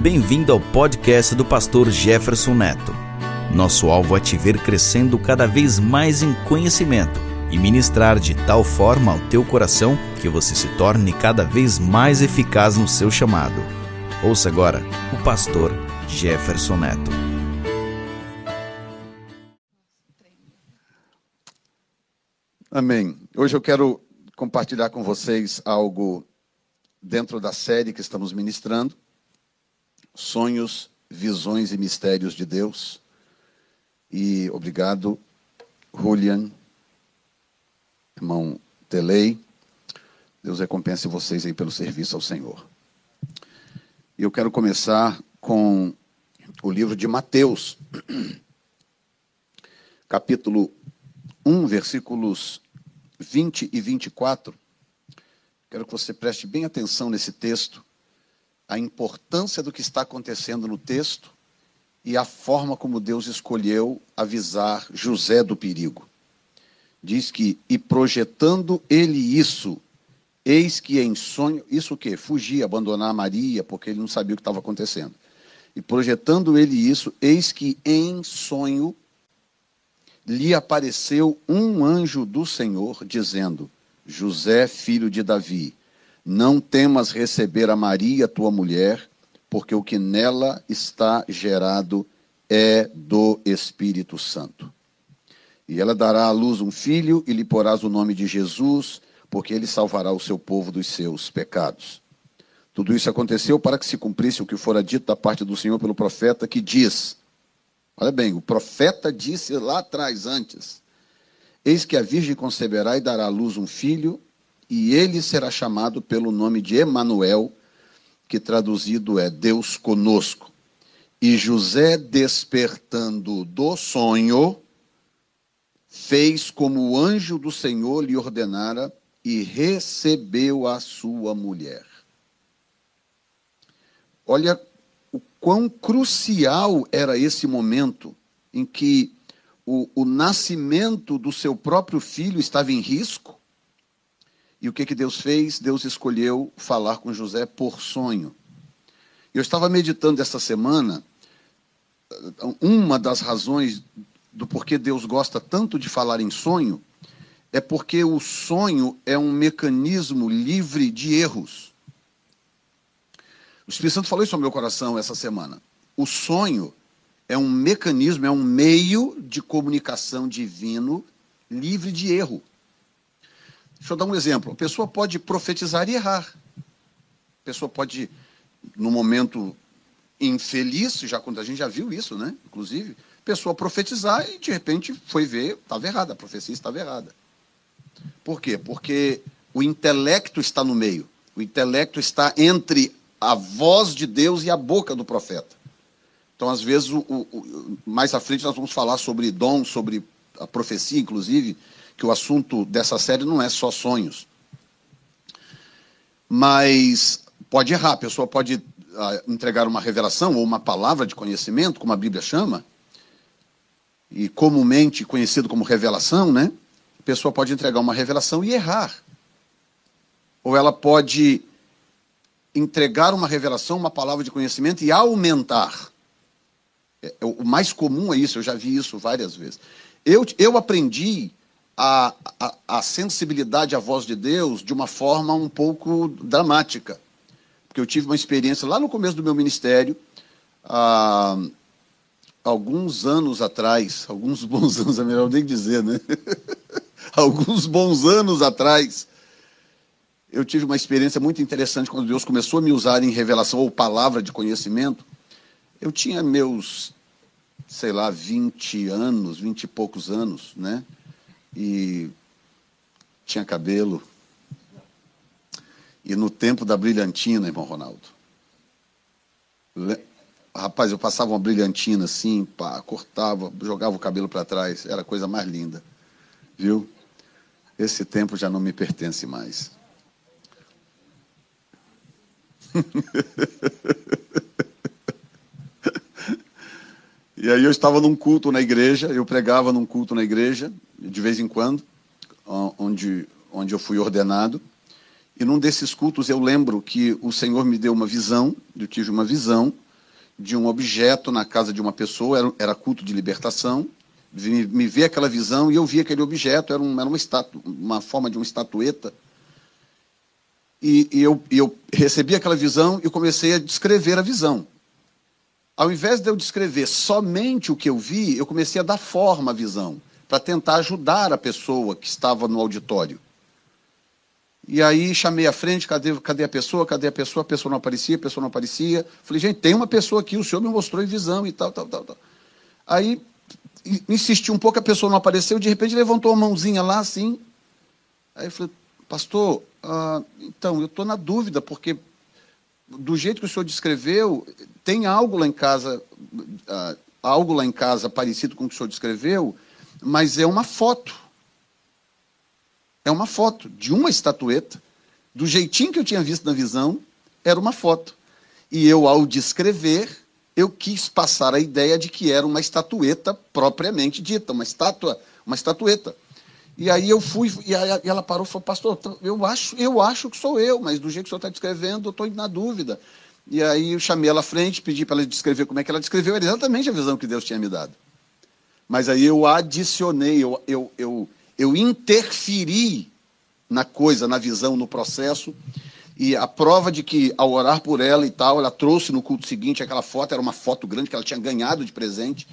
Bem-vindo ao podcast do pastor Jefferson Neto. Nosso alvo é te ver crescendo cada vez mais em conhecimento e ministrar de tal forma ao teu coração que você se torne cada vez mais eficaz no seu chamado. Ouça agora o pastor Jefferson Neto. Amém. Hoje eu quero compartilhar com vocês algo dentro da série que estamos ministrando: Sonhos, Visões e Mistérios de Deus. E obrigado, Julian, irmão Telei. Deus recompense vocês aí pelo serviço ao Senhor. Eu quero começar com o livro de Mateus, capítulo 1, versículos 20 e 24. Quero que você preste bem atenção nesse texto, a importância do que está acontecendo no texto e a forma como Deus escolheu avisar José do perigo. Diz que, e projetando ele isso, eis que em sonho, isso o quê? Fugir, abandonar Maria, porque ele não sabia o que estava acontecendo. E projetando ele isso, eis que em sonho lhe apareceu um anjo do Senhor, dizendo: José, filho de Davi, não temas receber a Maria, tua mulher, porque o que nela está gerado é do Espírito Santo. E ela dará à luz um filho, e lhe porás o nome de Jesus, porque ele salvará o seu povo dos seus pecados. Tudo isso aconteceu para que se cumprisse o que fora dito da parte do Senhor pelo profeta, que diz: Olha bem, o profeta disse lá atrás, antes: Eis que a Virgem conceberá e dará à luz um filho, e ele será chamado pelo nome de Emanuel, que traduzido é Deus conosco. E José, despertando do sonho, fez como o anjo do Senhor lhe ordenara e recebeu a sua mulher. Olha o quão crucial era esse momento em que o, o nascimento do seu próprio filho estava em risco. E o que, que Deus fez? Deus escolheu falar com José por sonho. Eu estava meditando essa semana, uma das razões do porquê Deus gosta tanto de falar em sonho é porque o sonho é um mecanismo livre de erros. O Espírito Santo falou isso ao meu coração essa semana. O sonho é um mecanismo, é um meio de comunicação divino livre de erro. Deixa eu dar um exemplo. A pessoa pode profetizar e errar. A pessoa pode, no momento infeliz, já quando a gente já viu isso, né? Inclusive, a pessoa profetizar e de repente foi ver, estava errada, a profecia estava errada. Por quê? Porque o intelecto está no meio. O intelecto está entre a voz de Deus e a boca do profeta. Então, às vezes, o, o, mais à frente nós vamos falar sobre dom, sobre a profecia, inclusive, que o assunto dessa série não é só sonhos. Mas pode errar, a pessoa pode uh, entregar uma revelação ou uma palavra de conhecimento, como a Bíblia chama, e comumente conhecido como revelação, né? A pessoa pode entregar uma revelação e errar. Ou ela pode entregar uma revelação, uma palavra de conhecimento e aumentar. É, é, o mais comum é isso, eu já vi isso várias vezes. Eu, eu aprendi a, a, a sensibilidade à voz de Deus de uma forma um pouco dramática. Porque eu tive uma experiência lá no começo do meu ministério, há alguns anos atrás, alguns bons anos, é melhor nem dizer, né? alguns bons anos atrás, eu tive uma experiência muito interessante quando Deus começou a me usar em revelação ou palavra de conhecimento. Eu tinha meus, sei lá, 20 anos, 20 e poucos anos, né? E tinha cabelo. E no tempo da brilhantina, irmão Ronaldo. Rapaz, eu passava uma brilhantina assim, pá, cortava, jogava o cabelo para trás, era a coisa mais linda. Viu? Esse tempo já não me pertence mais. E aí eu estava num culto na igreja, eu pregava num culto na igreja, de vez em quando, onde, onde eu fui ordenado. E num desses cultos eu lembro que o Senhor me deu uma visão, eu tive uma visão de um objeto na casa de uma pessoa, era, era culto de libertação, me, me vi aquela visão e eu vi aquele objeto, era, um, era uma, estatu, uma forma de uma estatueta. E, e eu, eu recebi aquela visão e comecei a descrever a visão. Ao invés de eu descrever somente o que eu vi, eu comecei a dar forma à visão, para tentar ajudar a pessoa que estava no auditório. E aí chamei à frente, cadê, cadê a pessoa? Cadê a pessoa? A pessoa não aparecia, a pessoa não aparecia. Falei, gente, tem uma pessoa aqui, o senhor me mostrou em visão e tal, tal, tal, tal. Aí insisti um pouco, a pessoa não apareceu, de repente levantou a mãozinha lá assim. Aí eu falei, pastor, ah, então, eu estou na dúvida, porque do jeito que o senhor descreveu, tem algo lá em casa, ah, algo lá em casa parecido com o que o senhor descreveu, mas é uma foto. É uma foto de uma estatueta, do jeitinho que eu tinha visto na visão, era uma foto. E eu, ao descrever, eu quis passar a ideia de que era uma estatueta propriamente dita, uma estátua, uma estatueta. E aí eu fui, e ela parou e falou, pastor, eu acho, eu acho que sou eu, mas do jeito que o senhor está descrevendo, eu estou na dúvida. E aí eu chamei ela à frente, pedi para ela descrever como é que ela descreveu, exatamente a visão que Deus tinha me dado. Mas aí eu adicionei, eu, eu, eu, eu interferi na coisa, na visão, no processo. E a prova de que, ao orar por ela e tal, ela trouxe no culto seguinte aquela foto, era uma foto grande que ela tinha ganhado de presente.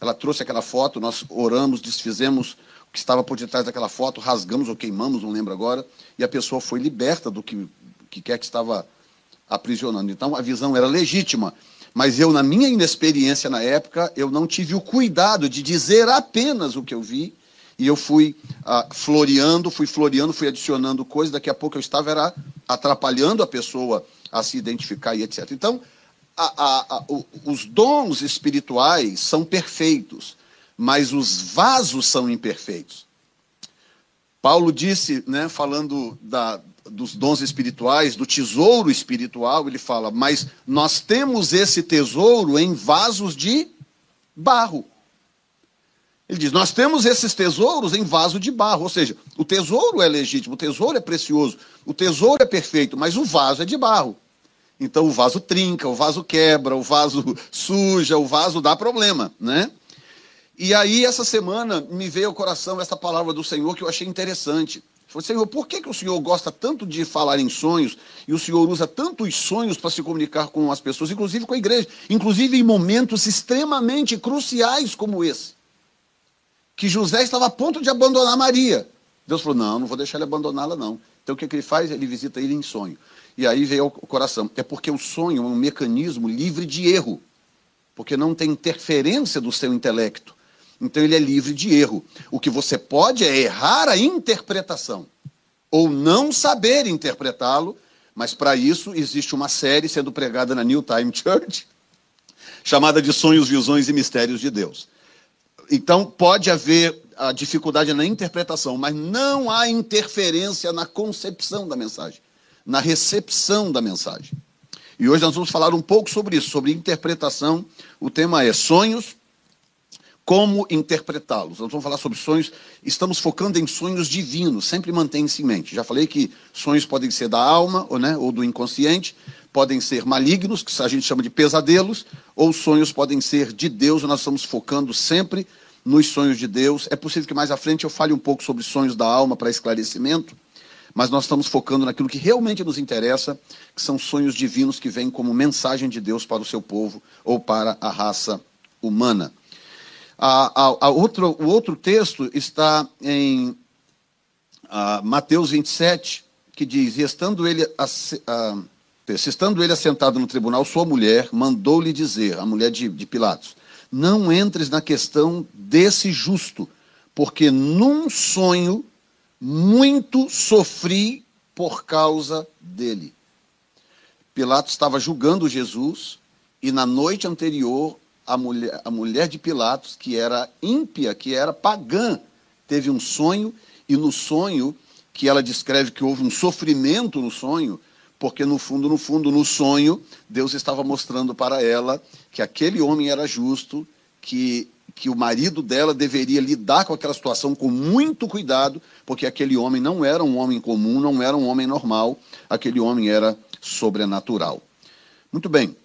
Ela trouxe aquela foto, nós oramos, desfizemos que estava por detrás daquela foto, rasgamos ou queimamos, não lembro agora, e a pessoa foi liberta do que, que quer que estava aprisionando. Então, a visão era legítima. Mas eu, na minha inexperiência na época, eu não tive o cuidado de dizer apenas o que eu vi e eu fui ah, floreando, fui floreando, fui adicionando coisas, daqui a pouco eu estava era atrapalhando a pessoa a se identificar e etc. Então, a, a, a, os dons espirituais são perfeitos, mas os vasos são imperfeitos. Paulo disse, né, falando da, dos dons espirituais, do tesouro espiritual, ele fala, mas nós temos esse tesouro em vasos de barro. Ele diz: Nós temos esses tesouros em vaso de barro, ou seja, o tesouro é legítimo, o tesouro é precioso, o tesouro é perfeito, mas o vaso é de barro. Então o vaso trinca, o vaso quebra, o vaso suja, o vaso dá problema, né? E aí, essa semana, me veio ao coração essa palavra do Senhor que eu achei interessante. Falei, Senhor, por que, que o Senhor gosta tanto de falar em sonhos e o Senhor usa tanto os sonhos para se comunicar com as pessoas, inclusive com a igreja, inclusive em momentos extremamente cruciais como esse? que José estava a ponto de abandonar Maria. Deus falou: não, não vou deixar ele abandoná-la, não. Então o que, que ele faz? Ele visita ele em sonho. E aí veio ao coração. É porque o sonho é um mecanismo livre de erro, porque não tem interferência do seu intelecto. Então ele é livre de erro. O que você pode é errar a interpretação, ou não saber interpretá-lo, mas para isso existe uma série sendo pregada na New Time Church, chamada de Sonhos, Visões e Mistérios de Deus. Então, pode haver a dificuldade na interpretação, mas não há interferência na concepção da mensagem, na recepção da mensagem. E hoje nós vamos falar um pouco sobre isso, sobre interpretação. O tema é sonhos, como interpretá-los. Nós vamos falar sobre sonhos, estamos focando em sonhos divinos, sempre mantenha-se em mente. Já falei que sonhos podem ser da alma ou, né, ou do inconsciente, podem ser malignos, que a gente chama de pesadelos, ou sonhos podem ser de Deus, nós estamos focando sempre nos sonhos de Deus. É possível que mais à frente eu fale um pouco sobre sonhos da alma para esclarecimento, mas nós estamos focando naquilo que realmente nos interessa, que são sonhos divinos que vêm como mensagem de Deus para o seu povo ou para a raça humana. A, a, a outro, o outro texto está em a, Mateus 27, que diz: E estando ele, estando ele assentado no tribunal, sua mulher mandou-lhe dizer, a mulher de, de Pilatos, não entres na questão desse justo, porque num sonho muito sofri por causa dele. Pilatos estava julgando Jesus e na noite anterior a mulher, a mulher de Pilatos, que era ímpia, que era pagã, teve um sonho e no sonho que ela descreve que houve um sofrimento no sonho, porque no fundo, no fundo, no sonho, Deus estava mostrando para ela que aquele homem era justo, que, que o marido dela deveria lidar com aquela situação com muito cuidado, porque aquele homem não era um homem comum, não era um homem normal, aquele homem era sobrenatural. Muito bem.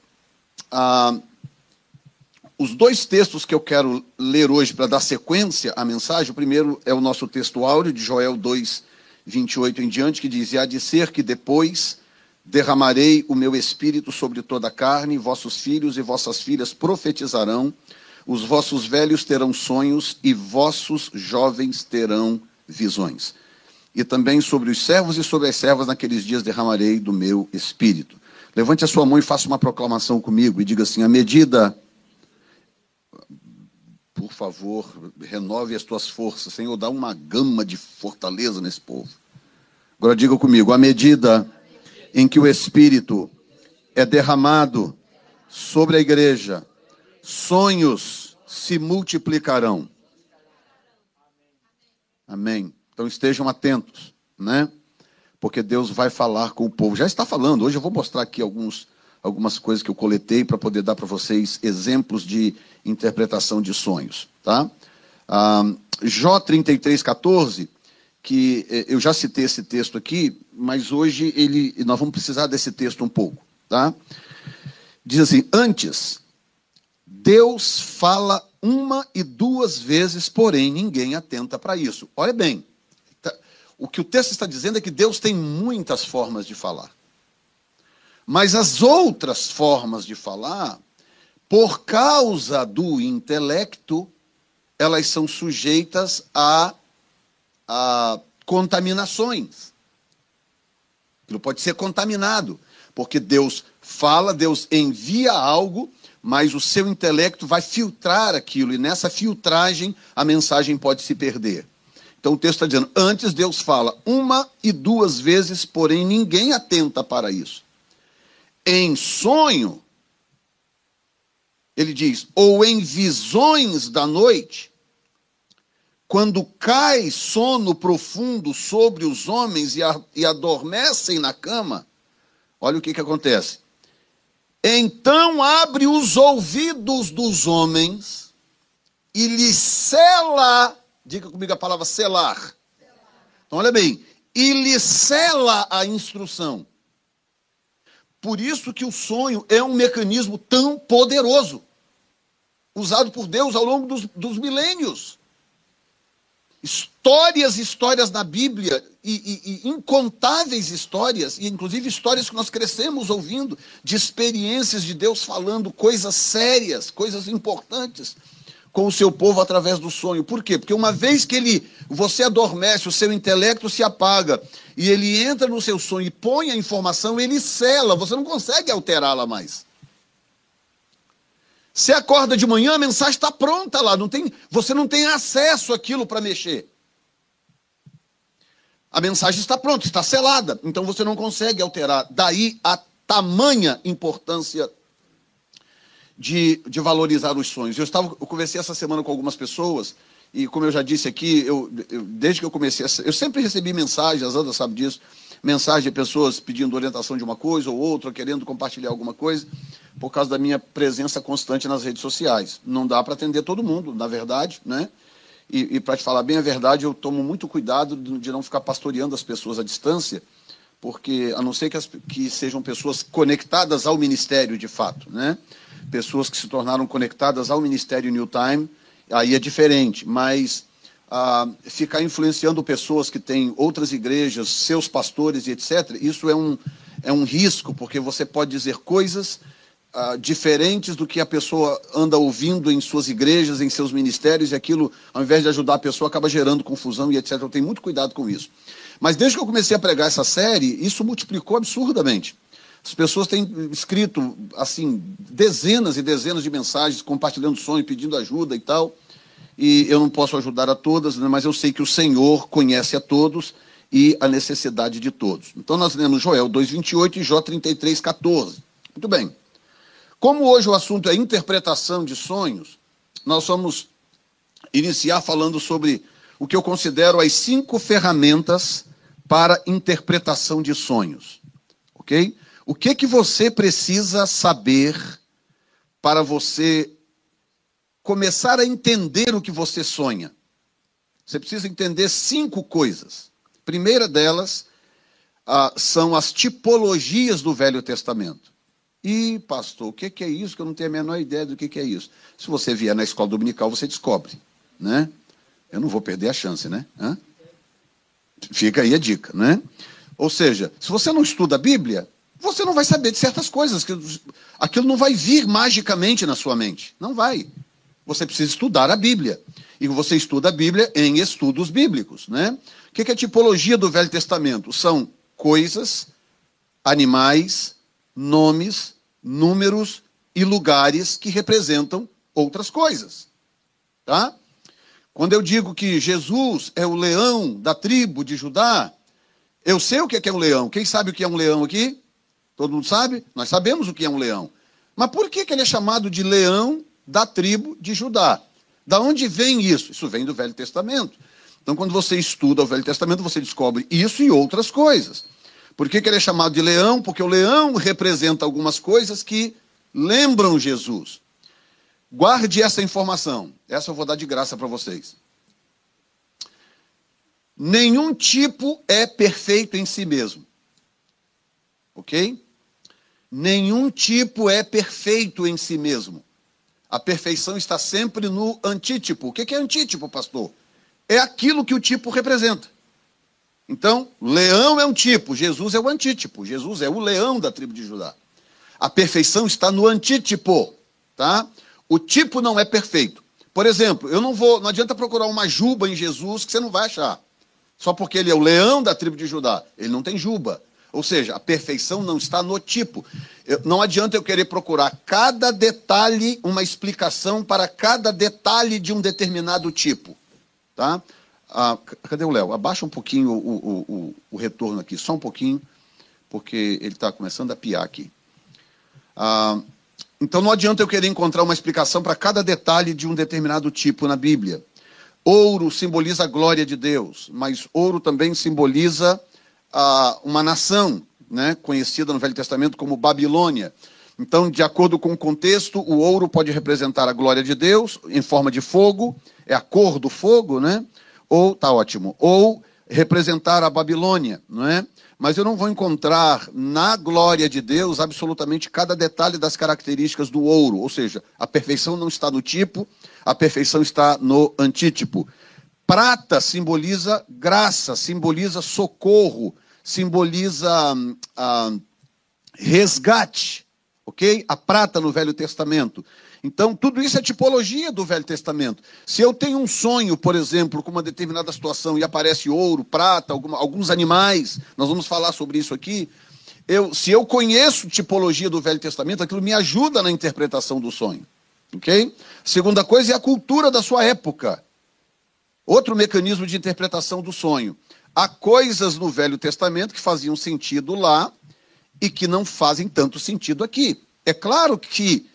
Ah, os dois textos que eu quero ler hoje para dar sequência à mensagem, o primeiro é o nosso texto áureo de Joel 2, 28 em diante, que diz: E há de ser que depois derramarei o meu espírito sobre toda a carne, vossos filhos e vossas filhas profetizarão, os vossos velhos terão sonhos e vossos jovens terão visões. E também sobre os servos e sobre as servas naqueles dias derramarei do meu espírito. Levante a sua mão e faça uma proclamação comigo e diga assim: à medida por favor, renove as tuas forças, Senhor, dá uma gama de fortaleza nesse povo. Agora diga comigo, à medida em que o Espírito é derramado sobre a igreja, sonhos se multiplicarão. Amém. Então estejam atentos, né? Porque Deus vai falar com o povo. Já está falando. Hoje eu vou mostrar aqui alguns algumas coisas que eu coletei para poder dar para vocês exemplos de interpretação de sonhos. Tá? Ah, Jó 33, 14, que eh, eu já citei esse texto aqui, mas hoje ele, nós vamos precisar desse texto um pouco. Tá? Diz assim: Antes, Deus fala uma e duas vezes, porém ninguém atenta para isso. Olha bem, tá, o que o texto está dizendo é que Deus tem muitas formas de falar. Mas as outras formas de falar, por causa do intelecto, elas são sujeitas a, a contaminações. Aquilo pode ser contaminado, porque Deus fala, Deus envia algo, mas o seu intelecto vai filtrar aquilo, e nessa filtragem a mensagem pode se perder. Então o texto está dizendo: antes Deus fala uma e duas vezes, porém ninguém atenta para isso em sonho, ele diz, ou em visões da noite, quando cai sono profundo sobre os homens e, a, e adormecem na cama, olha o que, que acontece. Então abre os ouvidos dos homens e lhes sela, diga comigo a palavra selar. Então olha bem, e lhe sela a instrução. Por isso que o sonho é um mecanismo tão poderoso, usado por Deus ao longo dos, dos milênios. Histórias histórias na Bíblia, e, e, e, incontáveis histórias, e inclusive histórias que nós crescemos ouvindo, de experiências de Deus falando coisas sérias, coisas importantes com o seu povo através do sonho. Por quê? Porque uma vez que ele você adormece, o seu intelecto se apaga e ele entra no seu sonho e põe a informação, ele sela, você não consegue alterá-la mais. Você acorda de manhã, a mensagem está pronta lá, não tem, você não tem acesso àquilo para mexer. A mensagem está pronta, está selada, então você não consegue alterar. Daí a tamanha importância de, de valorizar os sonhos. Eu, estava, eu conversei essa semana com algumas pessoas, e como eu já disse aqui, eu, eu desde que eu comecei, a, eu sempre recebi mensagens, a Zanda sabe disso, mensagem de pessoas pedindo orientação de uma coisa ou outra, querendo compartilhar alguma coisa, por causa da minha presença constante nas redes sociais. Não dá para atender todo mundo, na verdade, né? E, e para te falar bem a verdade, eu tomo muito cuidado de não ficar pastoreando as pessoas à distância, porque a não ser que, as, que sejam pessoas conectadas ao ministério de fato, né? Pessoas que se tornaram conectadas ao Ministério New Time, aí é diferente, mas ah, ficar influenciando pessoas que têm outras igrejas, seus pastores e etc., isso é um, é um risco, porque você pode dizer coisas ah, diferentes do que a pessoa anda ouvindo em suas igrejas, em seus ministérios, e aquilo, ao invés de ajudar a pessoa, acaba gerando confusão e etc. Eu tenho muito cuidado com isso. Mas desde que eu comecei a pregar essa série, isso multiplicou absurdamente. As pessoas têm escrito, assim, dezenas e dezenas de mensagens, compartilhando sonho, pedindo ajuda e tal. E eu não posso ajudar a todas, né, mas eu sei que o Senhor conhece a todos e a necessidade de todos. Então nós lemos Joel 2,28 e Jó 33,14. Muito bem. Como hoje o assunto é interpretação de sonhos, nós vamos iniciar falando sobre o que eu considero as cinco ferramentas para interpretação de sonhos. Ok? O que que você precisa saber para você começar a entender o que você sonha? Você precisa entender cinco coisas. A primeira delas ah, são as tipologias do Velho Testamento. E, pastor, o que é isso? Que eu não tenho a menor ideia do que é isso. Se você vier na escola dominical, você descobre. Né? Eu não vou perder a chance, né? Hã? Fica aí a dica, né? Ou seja, se você não estuda a Bíblia, você não vai saber de certas coisas. Aquilo não vai vir magicamente na sua mente. Não vai. Você precisa estudar a Bíblia. E você estuda a Bíblia em estudos bíblicos. Né? O que é a tipologia do Velho Testamento? São coisas, animais, nomes, números e lugares que representam outras coisas. Tá? Quando eu digo que Jesus é o leão da tribo de Judá, eu sei o que é um leão. Quem sabe o que é um leão aqui? Todo mundo sabe? Nós sabemos o que é um leão. Mas por que, que ele é chamado de leão da tribo de Judá? Da onde vem isso? Isso vem do Velho Testamento. Então, quando você estuda o Velho Testamento, você descobre isso e outras coisas. Por que, que ele é chamado de leão? Porque o leão representa algumas coisas que lembram Jesus. Guarde essa informação. Essa eu vou dar de graça para vocês. Nenhum tipo é perfeito em si mesmo. Ok? Nenhum tipo é perfeito em si mesmo. A perfeição está sempre no antítipo. O que é antítipo, pastor? É aquilo que o tipo representa. Então, leão é um tipo, Jesus é o antítipo. Jesus é o leão da tribo de Judá. A perfeição está no antítipo, tá? O tipo não é perfeito. Por exemplo, eu não vou, não adianta procurar uma juba em Jesus que você não vai achar. Só porque ele é o leão da tribo de Judá, ele não tem juba. Ou seja, a perfeição não está no tipo. Eu, não adianta eu querer procurar cada detalhe, uma explicação para cada detalhe de um determinado tipo. Tá? Ah, cadê o Léo? Abaixa um pouquinho o, o, o, o, retorno aqui, só um pouquinho, porque ele está começando a piar aqui. Ah, então não adianta eu querer encontrar uma explicação para cada detalhe de um determinado tipo na Bíblia. Ouro simboliza a glória de Deus, mas ouro também simboliza uma nação, né, conhecida no Velho Testamento como Babilônia. Então, de acordo com o contexto, o ouro pode representar a glória de Deus em forma de fogo, é a cor do fogo, né? Ou tá ótimo, ou representar a Babilônia, não é? Mas eu não vou encontrar na glória de Deus absolutamente cada detalhe das características do ouro, ou seja, a perfeição não está no tipo, a perfeição está no antítipo. Prata simboliza graça, simboliza socorro, simboliza ah, resgate, ok? A prata no Velho Testamento. Então, tudo isso é tipologia do Velho Testamento. Se eu tenho um sonho, por exemplo, com uma determinada situação e aparece ouro, prata, alguma, alguns animais, nós vamos falar sobre isso aqui. Eu, se eu conheço tipologia do Velho Testamento, aquilo me ajuda na interpretação do sonho. Ok? Segunda coisa é a cultura da sua época. Outro mecanismo de interpretação do sonho. Há coisas no Velho Testamento que faziam sentido lá e que não fazem tanto sentido aqui. É claro que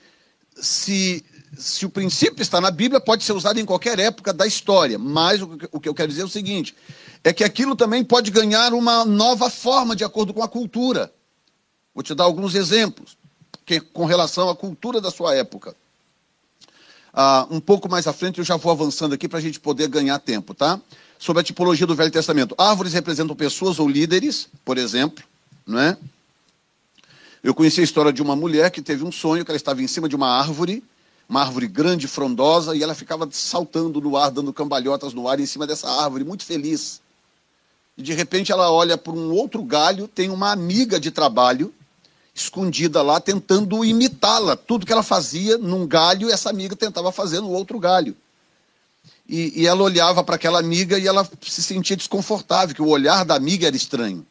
se, se o princípio está na Bíblia, pode ser usado em qualquer época da história, mas o, o que eu quero dizer é o seguinte: é que aquilo também pode ganhar uma nova forma de acordo com a cultura. Vou te dar alguns exemplos que, com relação à cultura da sua época. Ah, um pouco mais à frente eu já vou avançando aqui para a gente poder ganhar tempo, tá? Sobre a tipologia do Velho Testamento. Árvores representam pessoas ou líderes, por exemplo, não é? Eu conheci a história de uma mulher que teve um sonho que ela estava em cima de uma árvore, uma árvore grande, frondosa, e ela ficava saltando no ar, dando cambalhotas no ar em cima dessa árvore, muito feliz. E de repente ela olha para um outro galho, tem uma amiga de trabalho escondida lá, tentando imitá-la. Tudo que ela fazia num galho, essa amiga tentava fazer no outro galho e, e ela olhava para aquela amiga e ela se sentia desconfortável, que o olhar da amiga era estranho.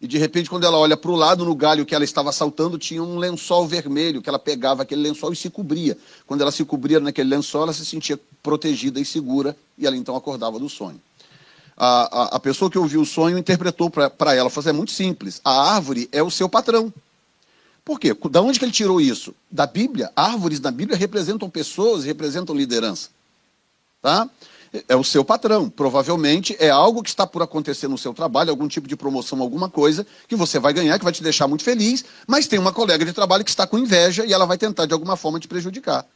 E de repente, quando ela olha para o lado, no galho que ela estava saltando, tinha um lençol vermelho, que ela pegava aquele lençol e se cobria. Quando ela se cobria naquele lençol, ela se sentia protegida e segura, e ela então acordava do sonho. A, a, a pessoa que ouviu o sonho interpretou para ela, falou assim, é muito simples, a árvore é o seu patrão. Por quê? Da onde que ele tirou isso? Da Bíblia. Árvores na Bíblia representam pessoas, representam liderança tá? É o seu patrão. Provavelmente é algo que está por acontecer no seu trabalho, algum tipo de promoção, alguma coisa que você vai ganhar, que vai te deixar muito feliz, mas tem uma colega de trabalho que está com inveja e ela vai tentar de alguma forma te prejudicar.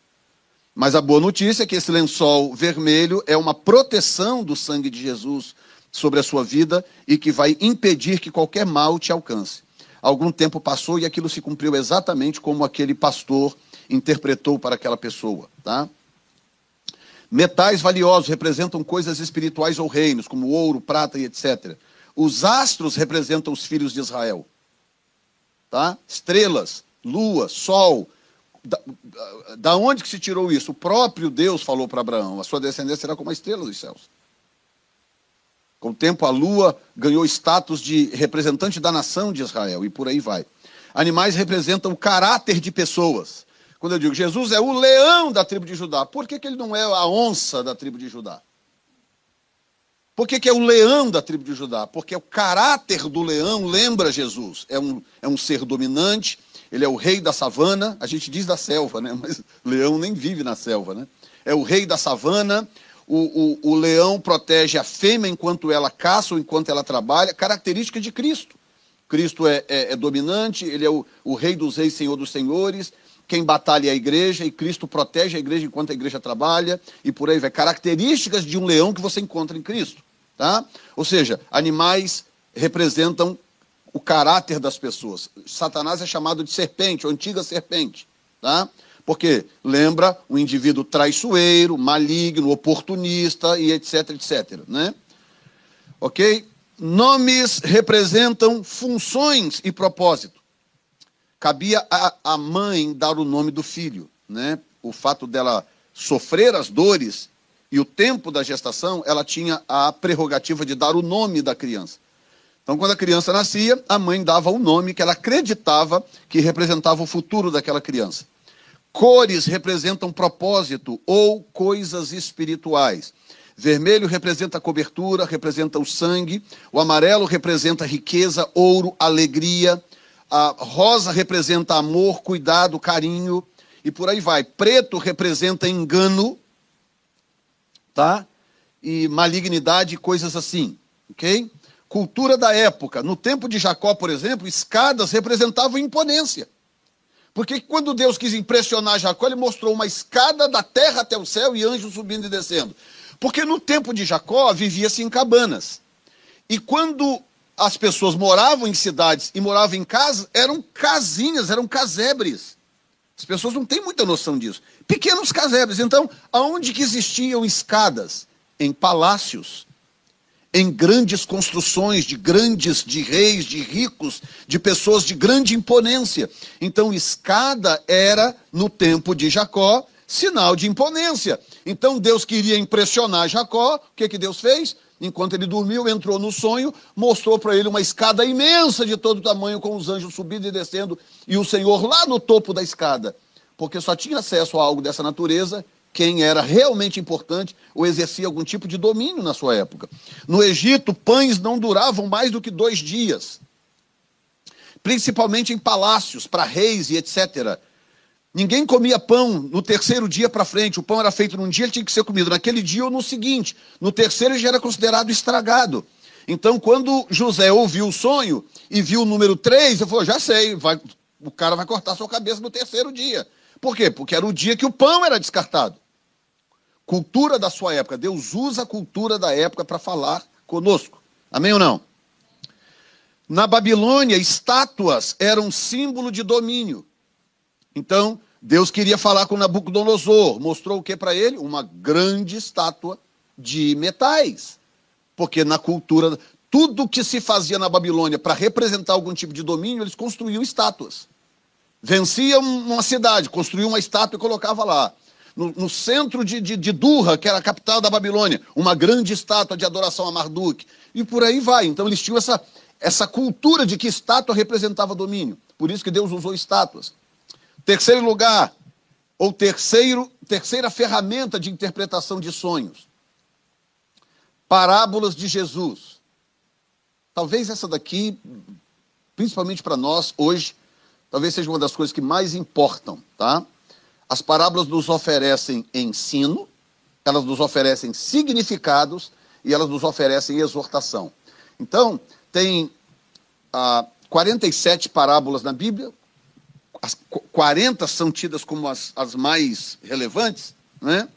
Mas a boa notícia é que esse lençol vermelho é uma proteção do sangue de Jesus sobre a sua vida e que vai impedir que qualquer mal te alcance. algum tempo passou e aquilo se cumpriu exatamente como aquele pastor interpretou para aquela pessoa, tá? Metais valiosos representam coisas espirituais ou reinos, como ouro, prata e etc. Os astros representam os filhos de Israel. Tá? Estrelas, lua, sol. Da, da onde que se tirou isso? O próprio Deus falou para Abraão: a sua descendência será como a estrela dos céus. Com o tempo, a lua ganhou status de representante da nação de Israel, e por aí vai. Animais representam o caráter de pessoas. Quando eu digo Jesus é o leão da tribo de Judá, por que, que ele não é a onça da tribo de Judá? Por que, que é o leão da tribo de Judá? Porque o caráter do leão lembra Jesus. É um, é um ser dominante, ele é o rei da savana, a gente diz da selva, né? mas leão nem vive na selva. Né? É o rei da savana, o, o, o leão protege a fêmea enquanto ela caça ou enquanto ela trabalha, característica de Cristo. Cristo é, é, é dominante, ele é o, o rei dos reis, senhor dos senhores, quem batalha é a igreja e Cristo protege a igreja enquanto a igreja trabalha e por aí vai. Características de um leão que você encontra em Cristo. Tá? Ou seja, animais representam o caráter das pessoas. Satanás é chamado de serpente, ou antiga serpente. Tá? Porque lembra o indivíduo traiçoeiro, maligno, oportunista e etc, etc. Né? Ok? Nomes representam funções e propósito cabia à mãe dar o nome do filho. Né? O fato dela sofrer as dores e o tempo da gestação, ela tinha a prerrogativa de dar o nome da criança. Então, quando a criança nascia, a mãe dava um nome que ela acreditava que representava o futuro daquela criança. Cores representam propósito ou coisas espirituais. Vermelho representa a cobertura, representa o sangue. O amarelo representa riqueza, ouro, alegria. A rosa representa amor, cuidado, carinho e por aí vai. Preto representa engano, tá? E malignidade, coisas assim, ok? Cultura da época. No tempo de Jacó, por exemplo, escadas representavam imponência. Porque quando Deus quis impressionar Jacó, ele mostrou uma escada da terra até o céu e anjos subindo e descendo. Porque no tempo de Jacó vivia-se em cabanas. E quando as pessoas moravam em cidades e moravam em casas, eram casinhas, eram casebres. As pessoas não têm muita noção disso. Pequenos casebres. Então, aonde que existiam escadas? Em palácios, em grandes construções de grandes, de reis, de ricos, de pessoas de grande imponência. Então, escada era, no tempo de Jacó, sinal de imponência. Então, Deus queria impressionar Jacó. O que, que Deus fez? Enquanto ele dormiu, entrou no sonho, mostrou para ele uma escada imensa de todo tamanho, com os anjos subindo e descendo, e o Senhor lá no topo da escada. Porque só tinha acesso a algo dessa natureza quem era realmente importante ou exercia algum tipo de domínio na sua época. No Egito, pães não duravam mais do que dois dias, principalmente em palácios, para reis e etc. Ninguém comia pão no terceiro dia para frente. O pão era feito num dia, ele tinha que ser comido naquele dia ou no seguinte. No terceiro, ele já era considerado estragado. Então, quando José ouviu o sonho e viu o número 3, ele falou: Já sei, vai, o cara vai cortar sua cabeça no terceiro dia. Por quê? Porque era o dia que o pão era descartado. Cultura da sua época. Deus usa a cultura da época para falar conosco. Amém ou não? Na Babilônia, estátuas eram símbolo de domínio. Então, Deus queria falar com Nabucodonosor, mostrou o que para ele? Uma grande estátua de metais. Porque na cultura, tudo que se fazia na Babilônia para representar algum tipo de domínio, eles construíam estátuas. Venciam uma cidade, construíam uma estátua e colocava lá. No, no centro de, de, de, Durra, que era a capital da Babilônia, uma grande estátua de adoração a Marduk. E por aí vai. Então eles tinham essa, essa cultura de que estátua representava domínio. Por isso que Deus usou estátuas. Terceiro lugar, ou terceiro, terceira ferramenta de interpretação de sonhos. Parábolas de Jesus. Talvez essa daqui, principalmente para nós hoje, talvez seja uma das coisas que mais importam, tá? As parábolas nos oferecem ensino, elas nos oferecem significados e elas nos oferecem exortação. Então, tem ah, 47 parábolas na Bíblia, as 40 são tidas como as, as mais relevantes, né?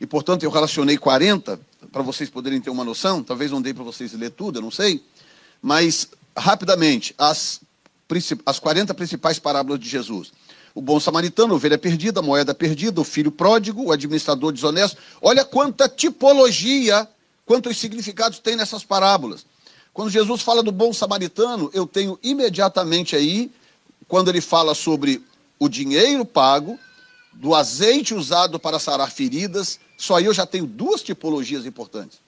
E, portanto, eu relacionei 40 para vocês poderem ter uma noção. Talvez não dê para vocês ler tudo, eu não sei. Mas, rapidamente, as as 40 principais parábolas de Jesus. O bom samaritano, a ovelha perdida, a moeda perdida, o filho pródigo, o administrador desonesto. Olha quanta tipologia, quantos significados tem nessas parábolas. Quando Jesus fala do bom samaritano, eu tenho imediatamente aí, quando ele fala sobre o dinheiro pago, do azeite usado para sarar feridas, só aí eu já tenho duas tipologias importantes.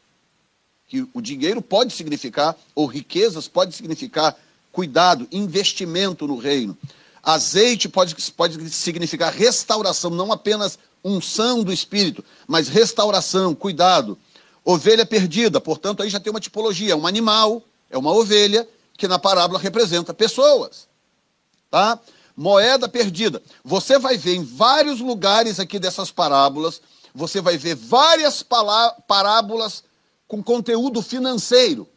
Que o dinheiro pode significar, ou riquezas pode significar cuidado, investimento no reino. Azeite pode, pode significar restauração, não apenas unção do espírito, mas restauração, cuidado. Ovelha perdida, portanto, aí já tem uma tipologia, um animal, é uma ovelha, que na parábola representa pessoas. Tá? Moeda perdida. Você vai ver em vários lugares aqui dessas parábolas, você vai ver várias parábolas com conteúdo financeiro.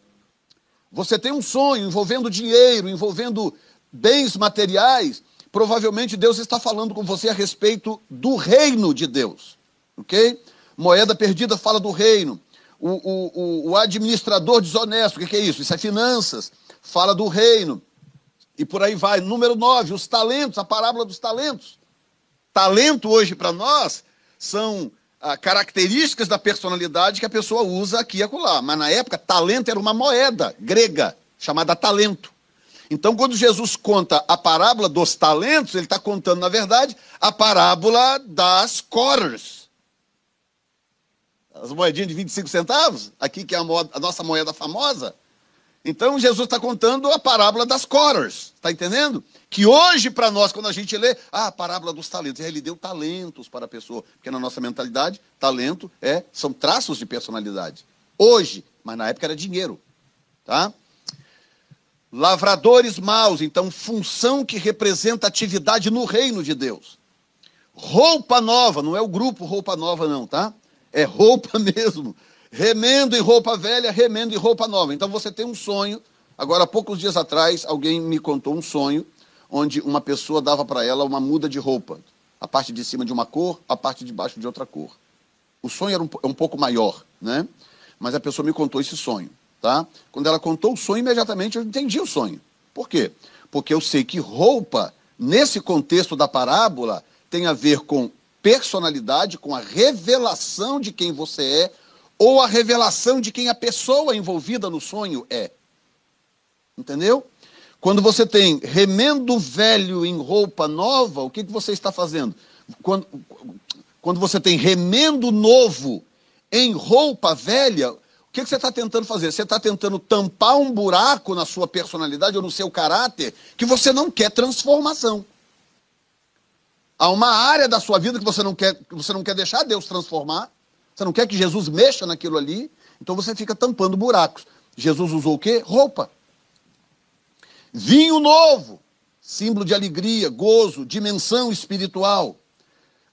Você tem um sonho envolvendo dinheiro, envolvendo bens materiais, provavelmente Deus está falando com você a respeito do reino de Deus. Ok? Moeda perdida fala do reino. O, o, o administrador desonesto, o que, é isso? Isso é finanças, fala do reino. E por aí vai. Número 9, os talentos, a parábola dos talentos. Talento hoje para nós são ah, características da personalidade que a pessoa usa aqui e acolá. Mas na época, talento era uma moeda grega chamada talento. Então, quando Jesus conta a parábola dos talentos, ele está contando, na verdade, a parábola das quarters. As moedinhas de 25 centavos, aqui que é a, moeda, a nossa moeda famosa. Então Jesus está contando a parábola das quarters, está entendendo? Que hoje, para nós, quando a gente lê, ah, a parábola dos talentos, ele deu talentos para a pessoa, porque na nossa mentalidade, talento é, são traços de personalidade. Hoje, mas na época era dinheiro, tá? Lavradores maus, então, função que representa atividade no reino de Deus. Roupa nova, não é o grupo roupa nova, não, tá? É roupa mesmo remendo em roupa velha, remendo em roupa nova. Então você tem um sonho. Agora, há poucos dias atrás, alguém me contou um sonho onde uma pessoa dava para ela uma muda de roupa. A parte de cima de uma cor, a parte de baixo de outra cor. O sonho era um, é um pouco maior, né? Mas a pessoa me contou esse sonho, tá? Quando ela contou o sonho, imediatamente eu entendi o sonho. Por quê? Porque eu sei que roupa, nesse contexto da parábola, tem a ver com personalidade, com a revelação de quem você é, ou a revelação de quem a pessoa envolvida no sonho é. Entendeu? Quando você tem remendo velho em roupa nova, o que, que você está fazendo? Quando, quando você tem remendo novo em roupa velha, o que, que você está tentando fazer? Você está tentando tampar um buraco na sua personalidade ou no seu caráter que você não quer transformação. Há uma área da sua vida que você não quer, que você não quer deixar Deus transformar. Você não quer que Jesus mexa naquilo ali? Então você fica tampando buracos. Jesus usou o quê? Roupa. Vinho novo, símbolo de alegria, gozo, dimensão espiritual.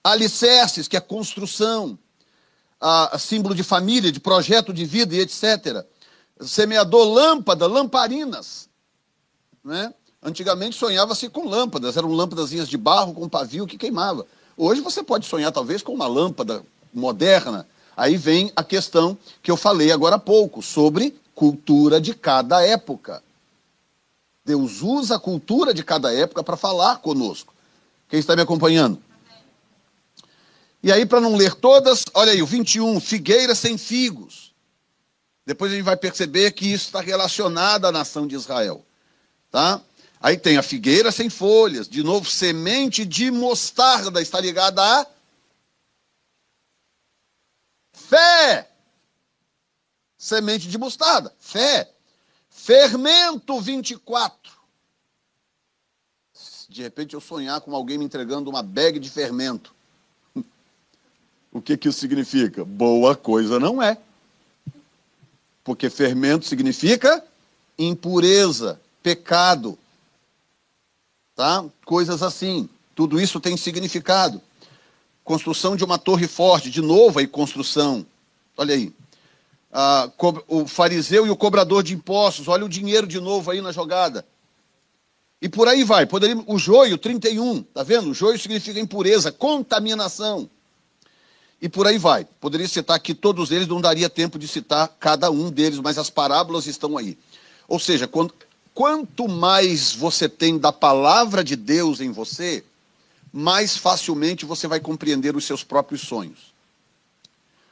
Alicerces, que é construção, a, a símbolo de família, de projeto de vida e etc. Semeador, lâmpada, lamparinas. Né? Antigamente sonhava-se com lâmpadas, eram lâmpadas de barro com pavio que queimava. Hoje você pode sonhar talvez com uma lâmpada moderna, aí vem a questão que eu falei agora há pouco, sobre cultura de cada época. Deus usa a cultura de cada época para falar conosco. Quem está me acompanhando? E aí, para não ler todas, olha aí, o 21, figueira sem figos. Depois a gente vai perceber que isso está relacionado à nação de Israel. Tá? Aí tem a figueira sem folhas. De novo, semente de mostarda está ligada a Fé. Semente de mostarda. Fé. Fermento 24. De repente eu sonhar com alguém me entregando uma bag de fermento. O que, que isso significa? Boa coisa não é. Porque fermento significa impureza, pecado. Tá? Coisas assim. Tudo isso tem significado. Construção de uma torre forte, de novo aí, construção. Olha aí. Ah, o fariseu e o cobrador de impostos, olha o dinheiro de novo aí na jogada. E por aí vai. Poderia, o joio, 31, tá vendo? O joio significa impureza, contaminação. E por aí vai. Poderia citar aqui todos eles, não daria tempo de citar cada um deles, mas as parábolas estão aí. Ou seja, quando, quanto mais você tem da palavra de Deus em você, mais facilmente você vai compreender os seus próprios sonhos.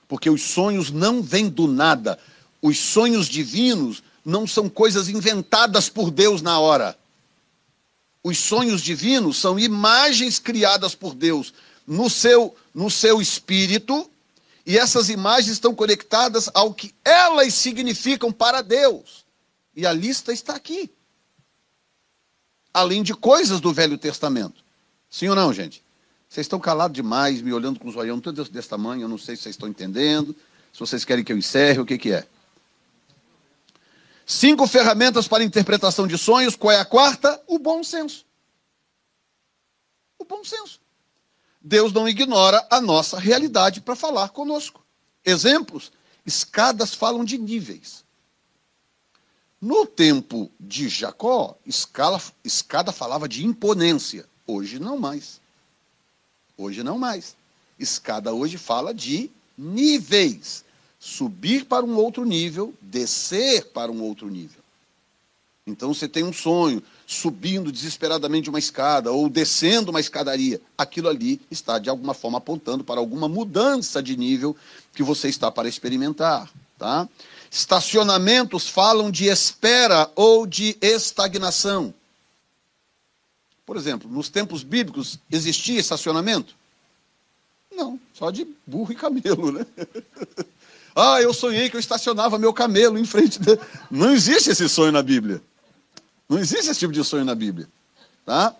Porque os sonhos não vêm do nada. Os sonhos divinos não são coisas inventadas por Deus na hora. Os sonhos divinos são imagens criadas por Deus no seu, no seu espírito, e essas imagens estão conectadas ao que elas significam para Deus. E a lista está aqui. Além de coisas do Velho Testamento. Sim ou não, gente? Vocês estão calados demais, me olhando com os olhão todos desse tamanho, eu não sei se vocês estão entendendo, se vocês querem que eu encerre, o que, que é? Cinco ferramentas para interpretação de sonhos. Qual é a quarta? O bom senso. O bom senso. Deus não ignora a nossa realidade para falar conosco. Exemplos: escadas falam de níveis. No tempo de Jacó, escala, escada falava de imponência. Hoje não mais. Hoje não mais. Escada hoje fala de níveis subir para um outro nível, descer para um outro nível. Então você tem um sonho, subindo desesperadamente uma escada ou descendo uma escadaria. Aquilo ali está de alguma forma apontando para alguma mudança de nível que você está para experimentar, tá? Estacionamentos falam de espera ou de estagnação. Por exemplo, nos tempos bíblicos existia estacionamento? Não, só de burro e camelo, né? Ah, eu sonhei que eu estacionava meu camelo em frente. De... Não existe esse sonho na Bíblia. Não existe esse tipo de sonho na Bíblia. Tá?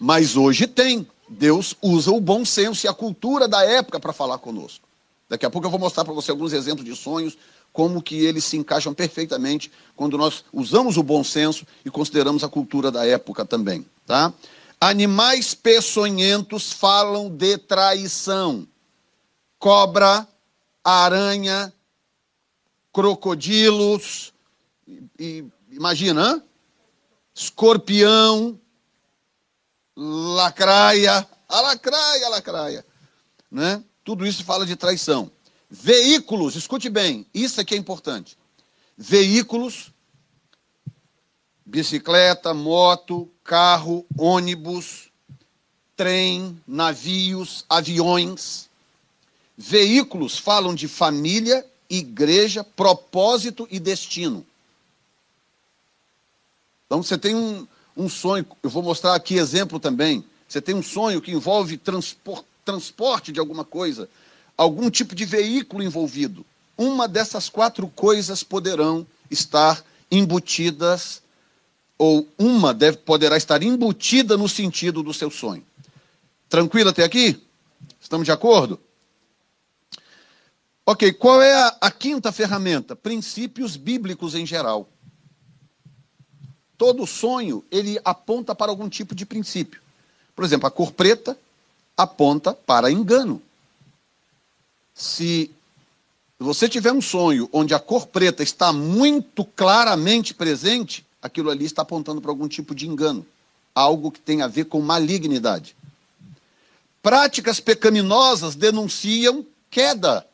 Mas hoje tem. Deus usa o bom senso e a cultura da época para falar conosco. Daqui a pouco eu vou mostrar para você alguns exemplos de sonhos, como que eles se encaixam perfeitamente quando nós usamos o bom senso e consideramos a cultura da época também. Tá? Animais peçonhentos falam de traição. Cobra, aranha, crocodilos, e, imagina, hein? escorpião, lacraia, a lacraia, a lacraia, né? Tudo isso fala de traição. Veículos, escute bem, isso aqui é importante. Veículos, bicicleta, moto, carro, ônibus, trem, navios, aviões. Veículos falam de família igreja, propósito e destino. Então você tem um, um sonho, eu vou mostrar aqui exemplo também. Você tem um sonho que envolve transpor, transporte de alguma coisa, algum tipo de veículo envolvido. Uma dessas quatro coisas poderão estar embutidas, ou uma deve, poderá estar embutida no sentido do seu sonho. Tranquilo até aqui? Estamos de acordo? Ok, qual é a, a quinta ferramenta? Princípios bíblicos em geral. Todo sonho, ele aponta para algum tipo de princípio. Por exemplo, a cor preta aponta para engano. Se você tiver um sonho onde a cor preta está muito claramente presente, aquilo ali está apontando para algum tipo de engano, algo que tem a ver com malignidade. Práticas pecaminosas denunciam queda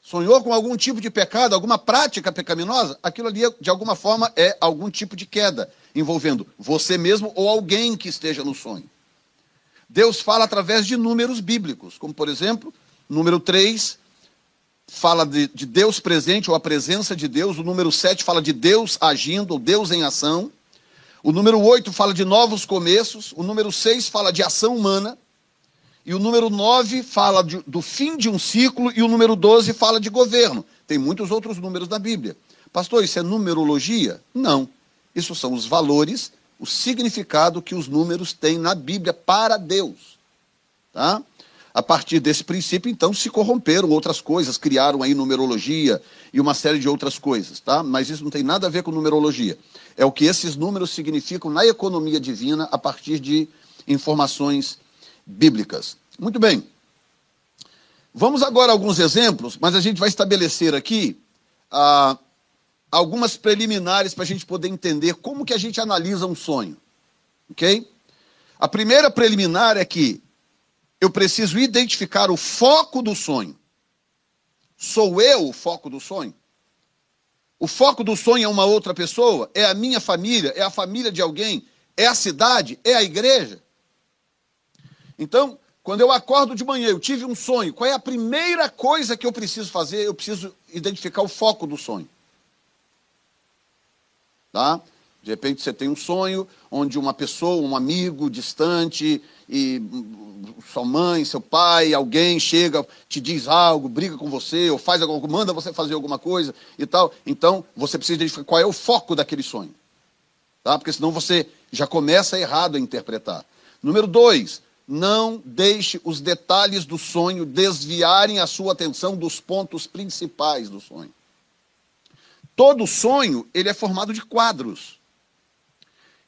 sonhou com algum tipo de pecado, alguma prática pecaminosa, aquilo ali, de alguma forma, é algum tipo de queda, envolvendo você mesmo ou alguém que esteja no sonho. Deus fala através de números bíblicos, como, por exemplo, número 3 fala de, de Deus presente ou a presença de Deus, o número 7 fala de Deus agindo, ou Deus em ação. O número 8 fala de novos começos, o número 6 fala de ação humana, e o número 9 fala de, do fim de um ciclo e o número 12 fala de governo. Tem muitos outros números na Bíblia. Pastor, isso é numerologia? Não. Isso são os valores, o significado que os números têm na Bíblia para Deus. Tá? A partir desse princípio, então, se corromperam outras coisas, criaram aí numerologia e uma série de outras coisas, tá? Mas isso não tem nada a ver com numerologia. É o que esses números significam na economia divina a partir de informações bíblicas. Muito bem. Vamos agora a alguns exemplos, mas a gente vai estabelecer aqui ah, algumas preliminares para a gente poder entender como que a gente analisa um sonho. Ok? A primeira preliminar é que eu preciso identificar o foco do sonho. Sou eu o foco do sonho? O foco do sonho é uma outra pessoa? É a minha família? É a família de alguém? É a cidade? É a igreja? Então, quando eu acordo de manhã, eu tive um sonho, qual é a primeira coisa que eu preciso fazer? Eu preciso identificar o foco do sonho. Tá? De repente você tem um sonho onde uma pessoa, um amigo distante, e sua mãe, seu pai, alguém chega, te diz algo, briga com você, ou faz algo, manda você fazer alguma coisa e tal. Então, você precisa identificar qual é o foco daquele sonho. Tá? Porque senão você já começa errado a interpretar. Número dois, não deixe os detalhes do sonho desviarem a sua atenção dos pontos principais do sonho. Todo sonho, ele é formado de quadros.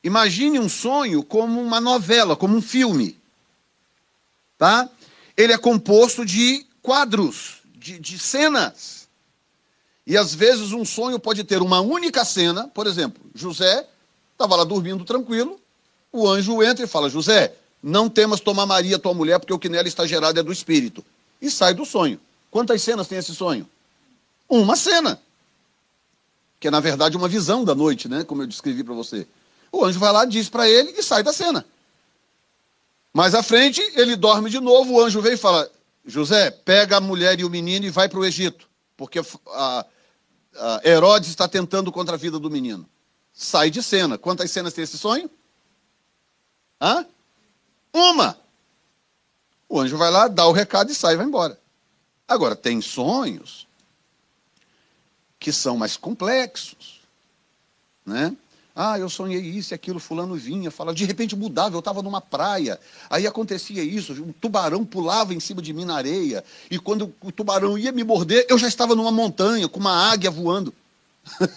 Imagine um sonho como uma novela, como um filme. Tá? Ele é composto de quadros, de, de cenas. E às vezes um sonho pode ter uma única cena, por exemplo, José estava lá dormindo tranquilo, o anjo entra e fala: José, não temas tomar Maria, tua mulher, porque o que nela está gerado é do espírito. E sai do sonho. Quantas cenas tem esse sonho? Uma cena. Que é, na verdade, uma visão da noite, né? Como eu descrevi para você. O anjo vai lá, diz para ele e sai da cena. Mais à frente, ele dorme de novo, o anjo vem e fala: José, pega a mulher e o menino e vai para o Egito, porque a, a Herodes está tentando contra a vida do menino. Sai de cena. Quantas cenas tem esse sonho? Hã? Uma. O anjo vai lá, dá o recado e sai e vai embora. Agora, tem sonhos que são mais complexos, né? Ah, eu sonhei isso e aquilo, fulano vinha, fala, de repente mudava, eu estava numa praia, aí acontecia isso, um tubarão pulava em cima de mim na areia, e quando o tubarão ia me morder, eu já estava numa montanha, com uma águia voando.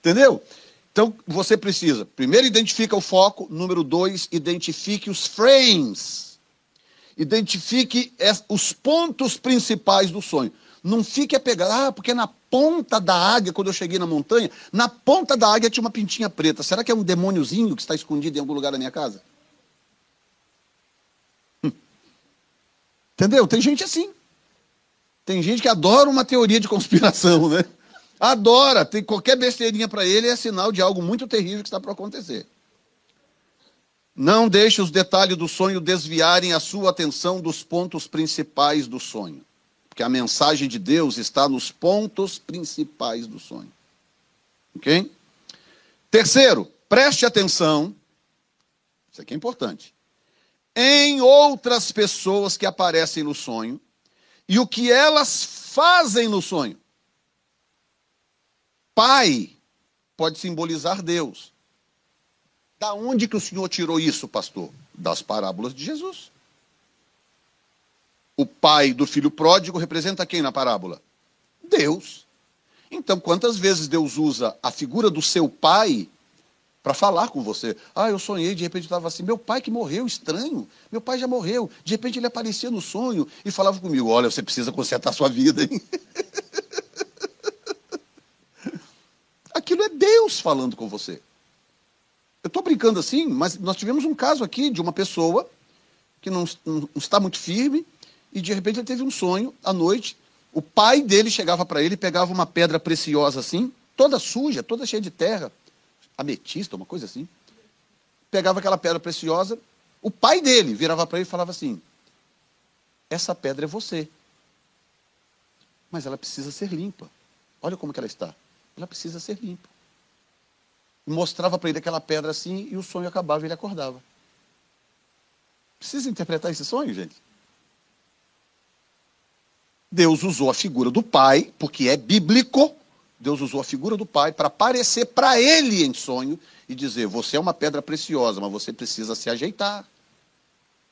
Entendeu? Então, você precisa, primeiro, identifica o foco, número dois, identifique os frames. Identifique os pontos principais do sonho. Não fique apegado, ah, porque na ponta da águia, quando eu cheguei na montanha, na ponta da águia tinha uma pintinha preta. Será que é um demôniozinho que está escondido em algum lugar da minha casa? Hum. Entendeu? Tem gente assim. Tem gente que adora uma teoria de conspiração, né? Adora, tem qualquer besteirinha para ele é sinal de algo muito terrível que está para acontecer. Não deixe os detalhes do sonho desviarem a sua atenção dos pontos principais do sonho que a mensagem de Deus está nos pontos principais do sonho. Ok? Terceiro, preste atenção, isso aqui é importante, em outras pessoas que aparecem no sonho e o que elas fazem no sonho. Pai pode simbolizar Deus. Da onde que o Senhor tirou isso, pastor? Das parábolas de Jesus. O pai do filho pródigo representa quem na parábola? Deus. Então, quantas vezes Deus usa a figura do seu pai para falar com você? Ah, eu sonhei, de repente estava assim, meu pai que morreu, estranho, meu pai já morreu. De repente ele aparecia no sonho e falava comigo: Olha, você precisa consertar a sua vida, hein? Aquilo é Deus falando com você. Eu estou brincando assim, mas nós tivemos um caso aqui de uma pessoa que não, não está muito firme, e de repente ele teve um sonho à noite. O pai dele chegava para ele, pegava uma pedra preciosa assim, toda suja, toda cheia de terra, ametista, uma coisa assim. Pegava aquela pedra preciosa, o pai dele virava para ele e falava assim: Essa pedra é você. Mas ela precisa ser limpa. Olha como ela está. Ela precisa ser limpa. Mostrava para ele aquela pedra assim e o sonho acabava e ele acordava. Precisa interpretar esse sonho, gente? Deus usou a figura do pai, porque é bíblico. Deus usou a figura do pai para aparecer para ele em sonho e dizer: Você é uma pedra preciosa, mas você precisa se ajeitar.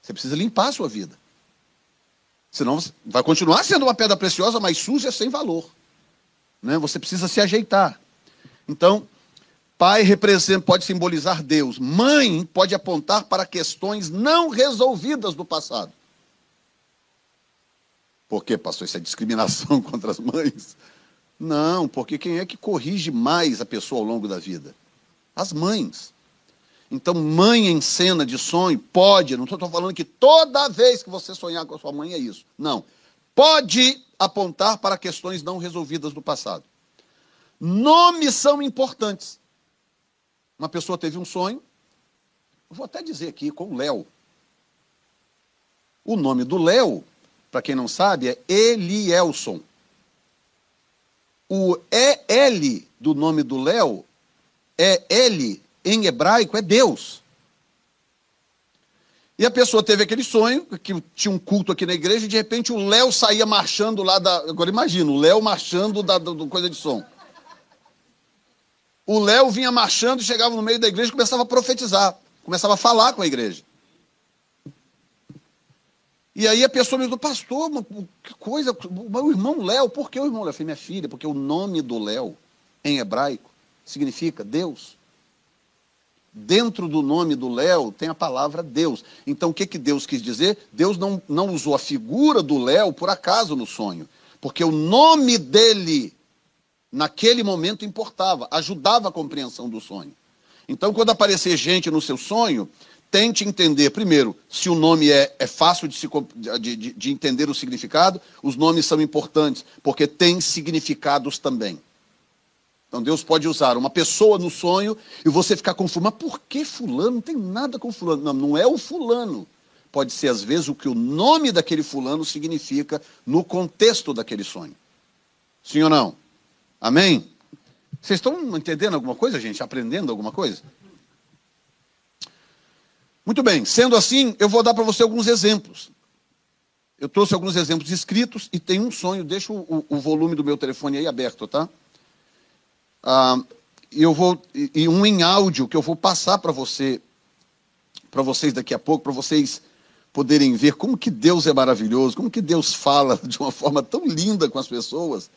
Você precisa limpar a sua vida. Senão vai continuar sendo uma pedra preciosa, mas suja, sem valor. Né? Você precisa se ajeitar. Então, pai representa, pode simbolizar Deus. Mãe pode apontar para questões não resolvidas do passado. Por quê, pastor? Isso é discriminação contra as mães? Não, porque quem é que corrige mais a pessoa ao longo da vida? As mães. Então, mãe em cena de sonho pode, não estou falando que toda vez que você sonhar com a sua mãe é isso. Não. pode apontar para questões não resolvidas do passado. Nomes são importantes. Uma pessoa teve um sonho, vou até dizer aqui com o Léo. O nome do Léo, para quem não sabe, é Elielson. O EL do nome do Léo é L em hebraico, é Deus. E a pessoa teve aquele sonho, que tinha um culto aqui na igreja, e de repente o Léo saía marchando lá da. Agora imagina, o Léo marchando da, coisa de som. O Léo vinha marchando, chegava no meio da igreja e começava a profetizar, começava a falar com a igreja. E aí a pessoa me disse, pastor, que coisa, o irmão Léo, por que o irmão Léo? Eu falei, minha filha, porque o nome do Léo, em hebraico, significa Deus. Dentro do nome do Léo tem a palavra Deus. Então o que, que Deus quis dizer? Deus não, não usou a figura do Léo por acaso no sonho. Porque o nome dele, naquele momento, importava, ajudava a compreensão do sonho. Então, quando aparecer gente no seu sonho, tente entender, primeiro, se o nome é, é fácil de, se, de, de, de entender o significado, os nomes são importantes, porque têm significados também. Então Deus pode usar uma pessoa no sonho e você ficar confuso. Mas por que fulano? Não tem nada com fulano. Não, não é o fulano. Pode ser, às vezes, o que o nome daquele fulano significa no contexto daquele sonho. Sim ou não? Amém? Vocês estão entendendo alguma coisa, gente? Aprendendo alguma coisa? Muito bem, sendo assim, eu vou dar para você alguns exemplos. Eu trouxe alguns exemplos escritos e tem um sonho, deixa o, o, volume do meu telefone aí aberto, tá? Ah, eu vou e um em áudio que eu vou passar para você, para vocês daqui a pouco, para vocês poderem ver como que Deus é maravilhoso, como que Deus fala de uma forma tão linda com as pessoas.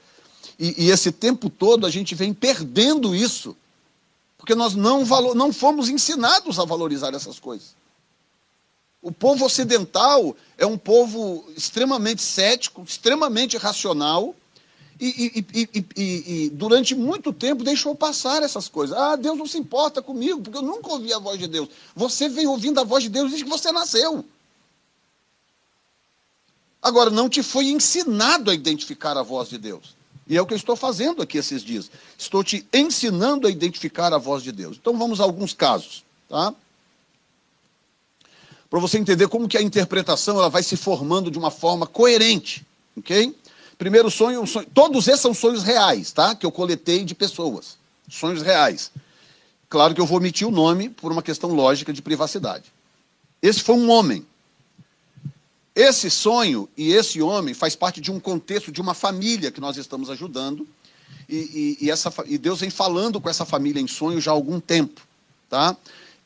E, e esse tempo todo a gente vem perdendo isso, porque nós não, não fomos ensinados a valorizar essas coisas. O povo ocidental é um povo extremamente cético, extremamente racional, e, e, e, e, durante muito tempo deixou passar essas coisas. Ah, Deus não se importa comigo, porque eu nunca ouvi a voz de Deus. Você vem ouvindo a voz de Deus desde que você nasceu. Agora, não te foi ensinado a identificar a voz de Deus. E é o que eu estou fazendo aqui esses dias. Estou te ensinando a identificar a voz de Deus. Então vamos a alguns casos, tá? Para você entender como que a interpretação ela vai se formando de uma forma coerente, ok? Primeiro sonho, sonho, todos esses são sonhos reais, tá? Que eu coletei de pessoas, sonhos reais. Claro que eu vou omitir o nome por uma questão lógica de privacidade. Esse foi um homem. Esse sonho e esse homem faz parte de um contexto de uma família que nós estamos ajudando. E, e, e, essa, e Deus vem falando com essa família em sonho já há algum tempo, tá?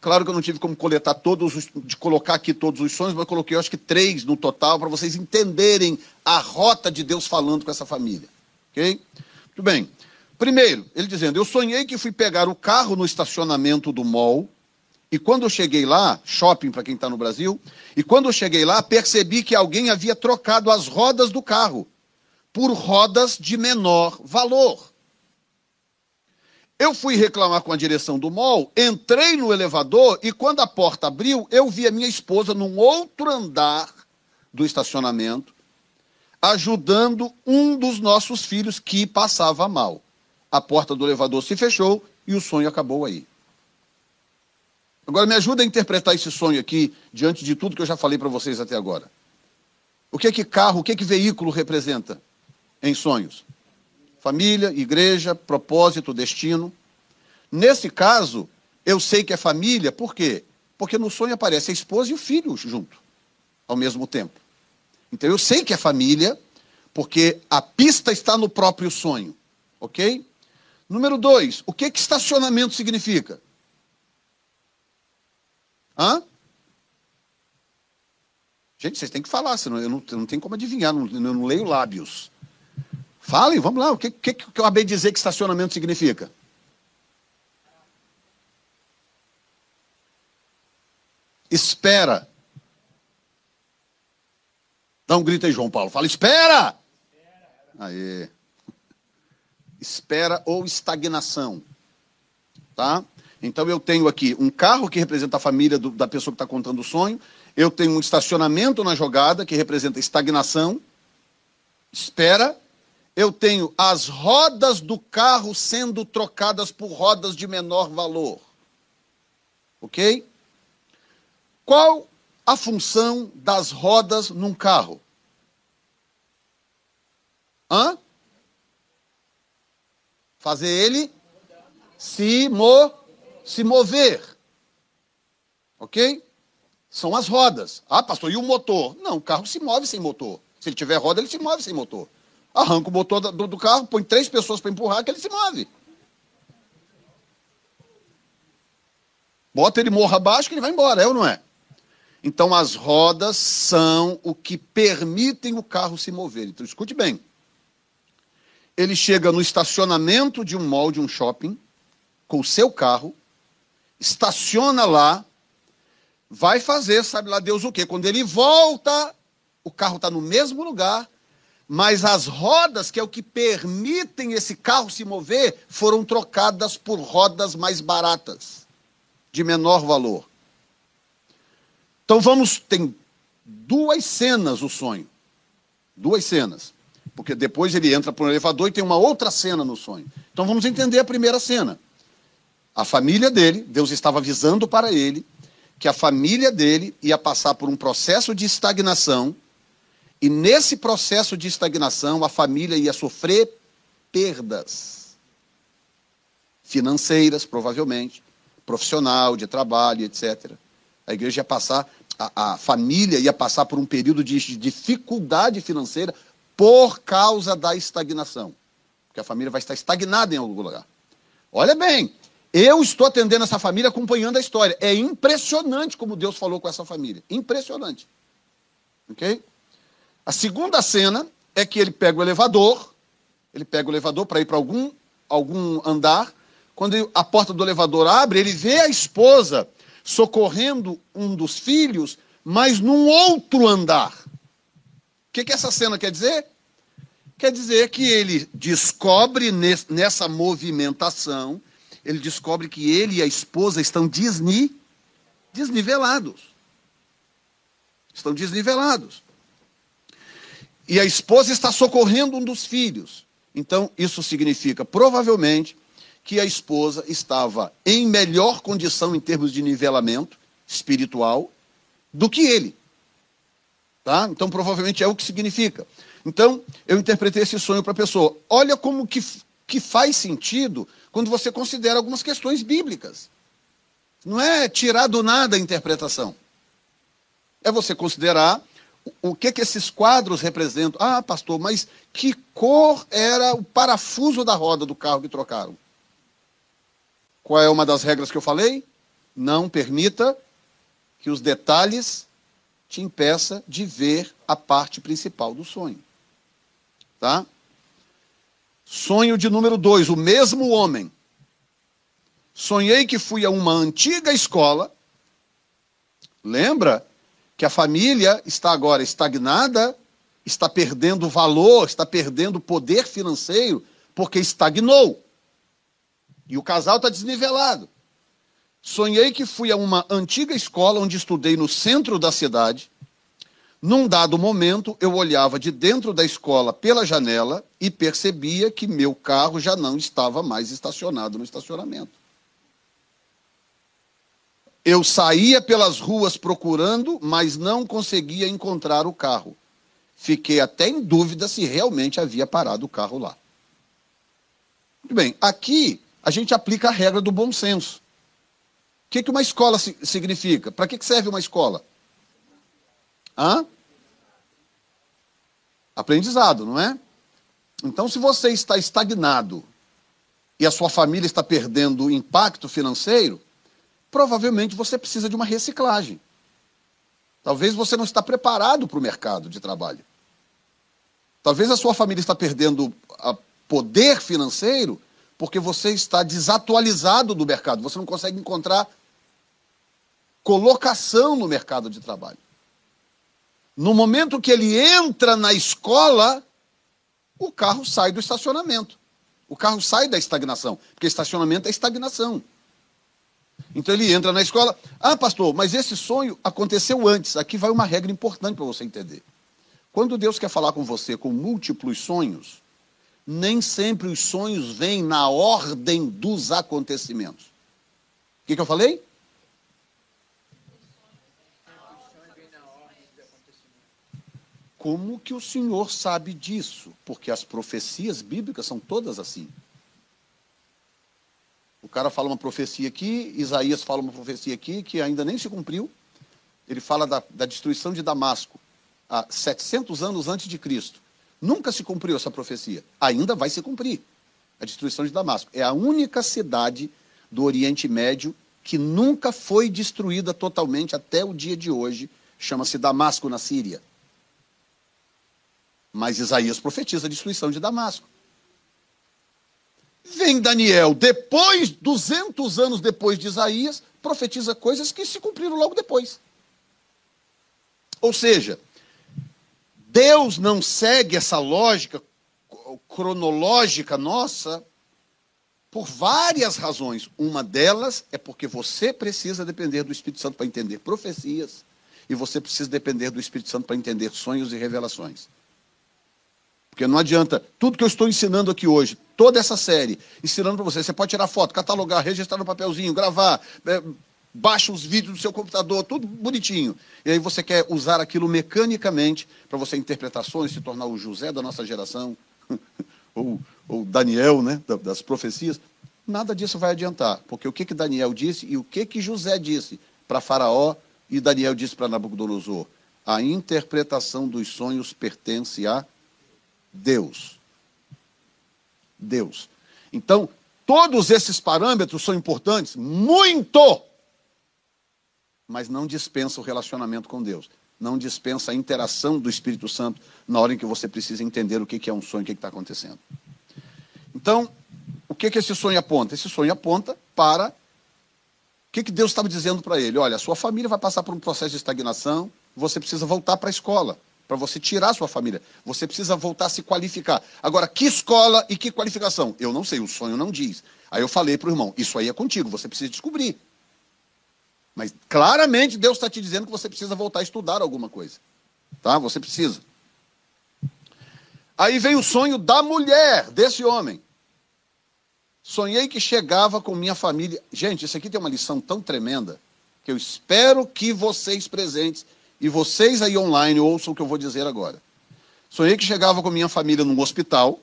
Claro que eu não tive como coletar todos os, de colocar aqui todos os sonhos, mas coloquei acho que três no total para vocês entenderem a rota de Deus falando com essa família. Ok? Muito bem. Primeiro, ele dizendo: Eu sonhei que fui pegar o carro no estacionamento do mall. E quando eu cheguei lá, shopping para quem está no Brasil, e quando eu cheguei lá, percebi que alguém havia trocado as rodas do carro por rodas de menor valor. Eu fui reclamar com a direção do mall, entrei no elevador e quando a porta abriu, eu vi a minha esposa num outro andar do estacionamento, ajudando um dos nossos filhos que passava mal. A porta do elevador se fechou e o sonho acabou aí. Agora me ajuda a interpretar esse sonho aqui, diante de tudo que eu já falei para vocês até agora. O que é que carro, o que é que veículo representa em sonhos? Família, igreja, propósito, destino. Nesse caso, eu sei que é família, por quê? Porque no sonho aparece a esposa e o filho junto, ao mesmo tempo. Então eu sei que é família, porque a pista está no próprio sonho. Ok? Número dois, o que, que estacionamento significa? Hã? Gente, vocês têm que falar, senão eu não, não tenho como adivinhar, não, eu não leio lábios. Falem, vamos lá. O que, que, que eu acabei de dizer que estacionamento significa? Espera. Dá um grito aí, João Paulo. Fala, espera! Aí. Espera ou estagnação. Tá? Então eu tenho aqui um carro que representa a família do, da pessoa que está contando o sonho. Eu tenho um estacionamento na jogada que representa estagnação. espera, eu tenho as rodas do carro sendo trocadas por rodas de menor valor. Ok? Qual a função das rodas num carro? Hã? Fazer ele se, mo se mover. Ok? São as rodas. Ah, pastor, e o motor? Não, o carro se move sem motor. Se ele tiver roda, ele se move sem motor. Arranca o motor do, do carro, põe três pessoas para empurrar, que ele se move. Bota ele morra abaixo que ele vai embora, é ou não é? Então as rodas são o que permitem o carro se mover. Então escute bem. Ele chega no estacionamento de um mall, de um shopping, com o seu carro, estaciona lá, vai fazer, sabe lá Deus o quê? Quando ele volta, o carro está no mesmo lugar, mas as rodas, que é o que permitem esse carro se mover, foram trocadas por rodas mais baratas, de menor valor. Então vamos, tem duas cenas o sonho. Duas cenas. Porque depois ele entra para o elevador e tem uma outra cena no sonho. Então vamos entender a primeira cena. A família dele, Deus estava avisando para ele que a família dele ia passar por um processo de estagnação e nesse processo de estagnação, a família ia sofrer perdas financeiras, provavelmente, profissional, de trabalho, etc. A igreja ia passar, a, a família ia passar por um período de dificuldade financeira por causa da estagnação. Porque a família vai estar estagnada em algum lugar. Olha bem, eu estou atendendo essa família acompanhando a história. É impressionante como Deus falou com essa família. Impressionante. Ok? A segunda cena é que ele pega o elevador, ele pega o elevador para ir para algum, algum andar. Quando a porta do elevador abre, ele vê a esposa socorrendo um dos filhos, mas num outro andar. O que, que essa cena quer dizer? Quer dizer que ele descobre nessa movimentação, ele descobre que ele e a esposa estão desni, desnivelados. Estão desnivelados e a esposa está socorrendo um dos filhos. Então, isso significa, provavelmente, que a esposa estava em melhor condição em termos de nivelamento espiritual do que ele. Tá? Então, provavelmente é o que significa. Então, eu interpretei esse sonho para a pessoa. Olha como que, que faz sentido quando você considera algumas questões bíblicas. Não é tirar do nada a interpretação. É você considerar o que que esses quadros representam? Ah, pastor, mas que cor era o parafuso da roda do carro que trocaram? Qual é uma das regras que eu falei? Não permita que os detalhes te impeça de ver a parte principal do sonho. Tá? Sonho de número dois, o mesmo homem. Sonhei que fui a uma antiga escola. Lembra que a família está agora estagnada, está perdendo valor, está perdendo poder financeiro, porque estagnou. E o casal está desnivelado. Sonhei que fui a uma antiga escola onde estudei no centro da cidade. Num dado momento, eu olhava de dentro da escola pela janela e percebia que meu carro já não estava mais estacionado no estacionamento. Eu saía pelas ruas procurando, mas não conseguia encontrar o carro. Fiquei até em dúvida se realmente havia parado o carro lá. Muito bem, aqui a gente aplica a regra do bom senso. O que, que uma escola significa? Para que serve uma escola? Hã? Aprendizado, não é? Então, se você está estagnado e a sua família está perdendo impacto financeiro, provavelmente você precisa de uma reciclagem. Talvez você não está preparado para o mercado de trabalho. Talvez a sua família está perdendo poder financeiro porque você está desatualizado do mercado. Você não consegue encontrar colocação no mercado de trabalho. No momento que ele entra na escola, o carro sai do estacionamento. O carro sai da estagnação, porque estacionamento é estagnação. Então ele entra na escola. Ah, pastor, mas esse sonho aconteceu antes. Aqui vai uma regra importante para você entender. Quando Deus quer falar com você com múltiplos sonhos, nem sempre os sonhos vêm na ordem dos acontecimentos. O que, que eu falei? Como que o Senhor sabe disso? Porque as profecias bíblicas são todas assim. Cara fala uma profecia aqui, Isaías fala uma profecia aqui que ainda nem se cumpriu. Ele fala da, da destruição de Damasco há 700 anos antes de Cristo. Nunca se cumpriu essa profecia. Ainda vai se cumprir a destruição de Damasco. É a única cidade do Oriente Médio que nunca foi destruída totalmente até o dia de hoje. Chama-se Damasco, na Síria. Mas Isaías profetiza a destruição de Damasco. Vem Daniel, depois, 200 anos depois de Isaías, profetiza coisas que se cumpriram logo depois. Ou seja, Deus não segue essa lógica cronológica nossa por várias razões. Uma delas é porque você precisa depender do Espírito Santo para entender profecias e você precisa depender do Espírito Santo para entender sonhos e revelações. Porque não adianta, tudo que eu estou ensinando aqui hoje, toda essa série, ensinando para você, você pode tirar foto, catalogar, registrar no papelzinho, gravar, é, baixa os vídeos do seu computador, tudo bonitinho. E aí você quer usar aquilo mecanicamente para você interpretar sonhos, se tornar o José da nossa geração, ou, ou Daniel, né, das profecias. Nada disso vai adiantar, porque o que, que Daniel disse e o que, que José disse para Faraó e Daniel disse para Nabucodonosor? A interpretação dos sonhos pertence a Deus. Deus. Então, todos esses parâmetros são importantes, muito, mas não dispensa o relacionamento com Deus. Não dispensa a interação do Espírito Santo na hora em que você precisa entender o que é um sonho, o que está acontecendo. Então, o que, que esse sonho aponta? Esse sonho aponta para o que, que Deus estava dizendo para ele. Olha, a sua família vai passar por um processo de estagnação, você precisa voltar para a escola para você tirar sua família. Você precisa voltar a se qualificar. Agora, que escola e que qualificação? Eu não sei, o sonho não diz. Aí eu falei para o irmão: Isso aí é contigo, você precisa descobrir. Mas claramente Deus está te dizendo que você precisa voltar a estudar alguma coisa. Tá? Você precisa. Aí vem o sonho da mulher, desse homem. Sonhei que chegava com minha família. Gente, isso aqui tem uma lição tão tremenda que eu espero que vocês presentes e vocês aí online ouçam o que eu vou dizer agora. Sonhei que chegava com minha família num hospital,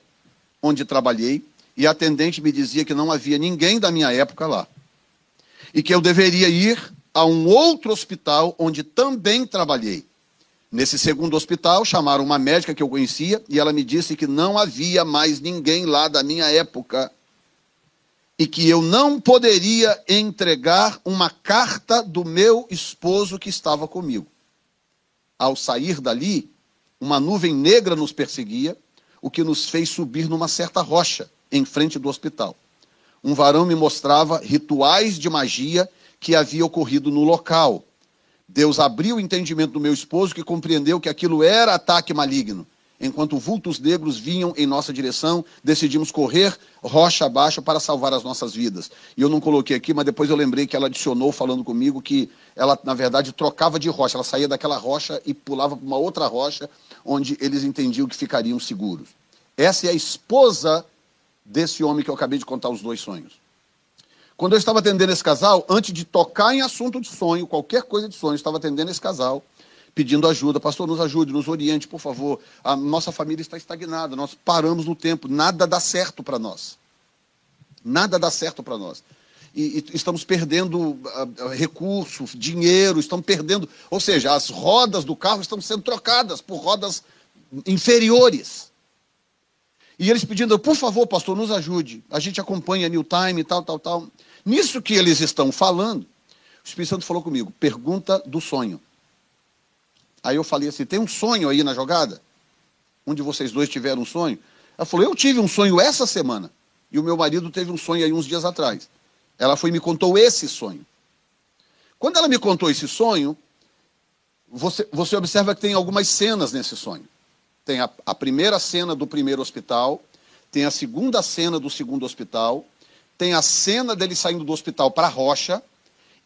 onde trabalhei, e a atendente me dizia que não havia ninguém da minha época lá. E que eu deveria ir a um outro hospital onde também trabalhei. Nesse segundo hospital, chamaram uma médica que eu conhecia e ela me disse que não havia mais ninguém lá da minha época e que eu não poderia entregar uma carta do meu esposo que estava comigo ao sair dali, uma nuvem negra nos perseguia, o que nos fez subir numa certa rocha em frente do hospital. Um varão me mostrava rituais de magia que havia ocorrido no local. Deus abriu o entendimento do meu esposo, que compreendeu que aquilo era ataque maligno enquanto vultos negros vinham em nossa direção, decidimos correr rocha abaixo para salvar as nossas vidas. E eu não coloquei aqui, mas depois eu lembrei que ela adicionou falando comigo que ela, na verdade, trocava de rocha. Ela saía daquela rocha e pulava para uma outra rocha, onde eles entendiam que ficariam seguros. Essa é a esposa desse homem que eu acabei de contar os dois sonhos. Quando eu estava atendendo esse casal, antes de tocar em assunto de sonho, qualquer coisa de sonho, eu estava atendendo esse casal pedindo ajuda. Pastor, nos ajude, nos oriente, por favor. A nossa família está estagnada, nós paramos no tempo, nada dá certo para nós. Nada dá certo para nós. E, e, estamos perdendo uh, recursos, dinheiro, estamos perdendo. Ou seja, as rodas do carro estão sendo trocadas por rodas inferiores. E eles pedindo, por favor, pastor, nos ajude. A gente acompanha New Time tal, tal, tal. Nisso que eles estão falando, o Espírito Santo falou comigo: pergunta do sonho. Aí eu falei assim: tem um sonho aí na jogada? Um de vocês dois tiveram um sonho? Ela falou: eu tive um sonho essa semana. E o meu marido teve um sonho aí uns dias atrás. Ela foi e me contou esse sonho. Quando ela me contou esse sonho, você, você observa que tem algumas cenas nesse sonho. Tem a, a primeira cena do primeiro hospital, tem a segunda cena do segundo hospital, tem a cena dele saindo do hospital para a rocha,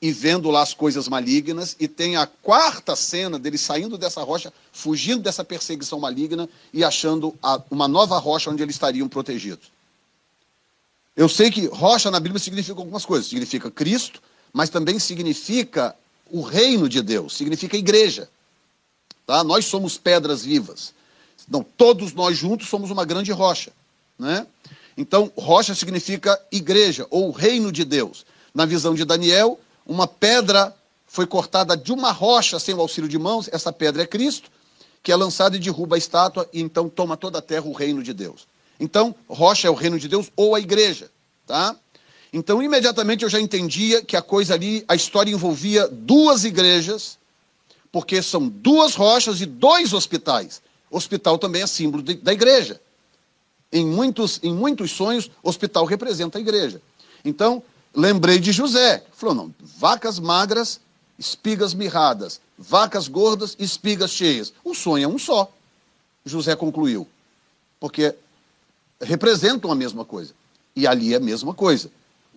e vendo lá as coisas malignas, e tem a quarta cena dele saindo dessa rocha, fugindo dessa perseguição maligna e achando a, uma nova rocha onde eles estariam protegidos. Eu sei que rocha na Bíblia significa algumas coisas. Significa Cristo, mas também significa o reino de Deus, significa igreja. Tá? Nós somos pedras vivas. Então, todos nós juntos somos uma grande rocha. Né? Então, rocha significa igreja ou reino de Deus. Na visão de Daniel, uma pedra foi cortada de uma rocha sem o auxílio de mãos, essa pedra é Cristo, que é lançada e derruba a estátua e então toma toda a terra o reino de Deus. Então, rocha é o reino de Deus ou a igreja, tá? Então, imediatamente eu já entendia que a coisa ali, a história envolvia duas igrejas, porque são duas rochas e dois hospitais. Hospital também é símbolo de, da igreja. Em muitos, em muitos sonhos, hospital representa a igreja. Então, lembrei de José. Falou, não, vacas magras, espigas mirradas, vacas gordas, espigas cheias. O sonho é um só. José concluiu. Porque representam a mesma coisa. E ali é a mesma coisa.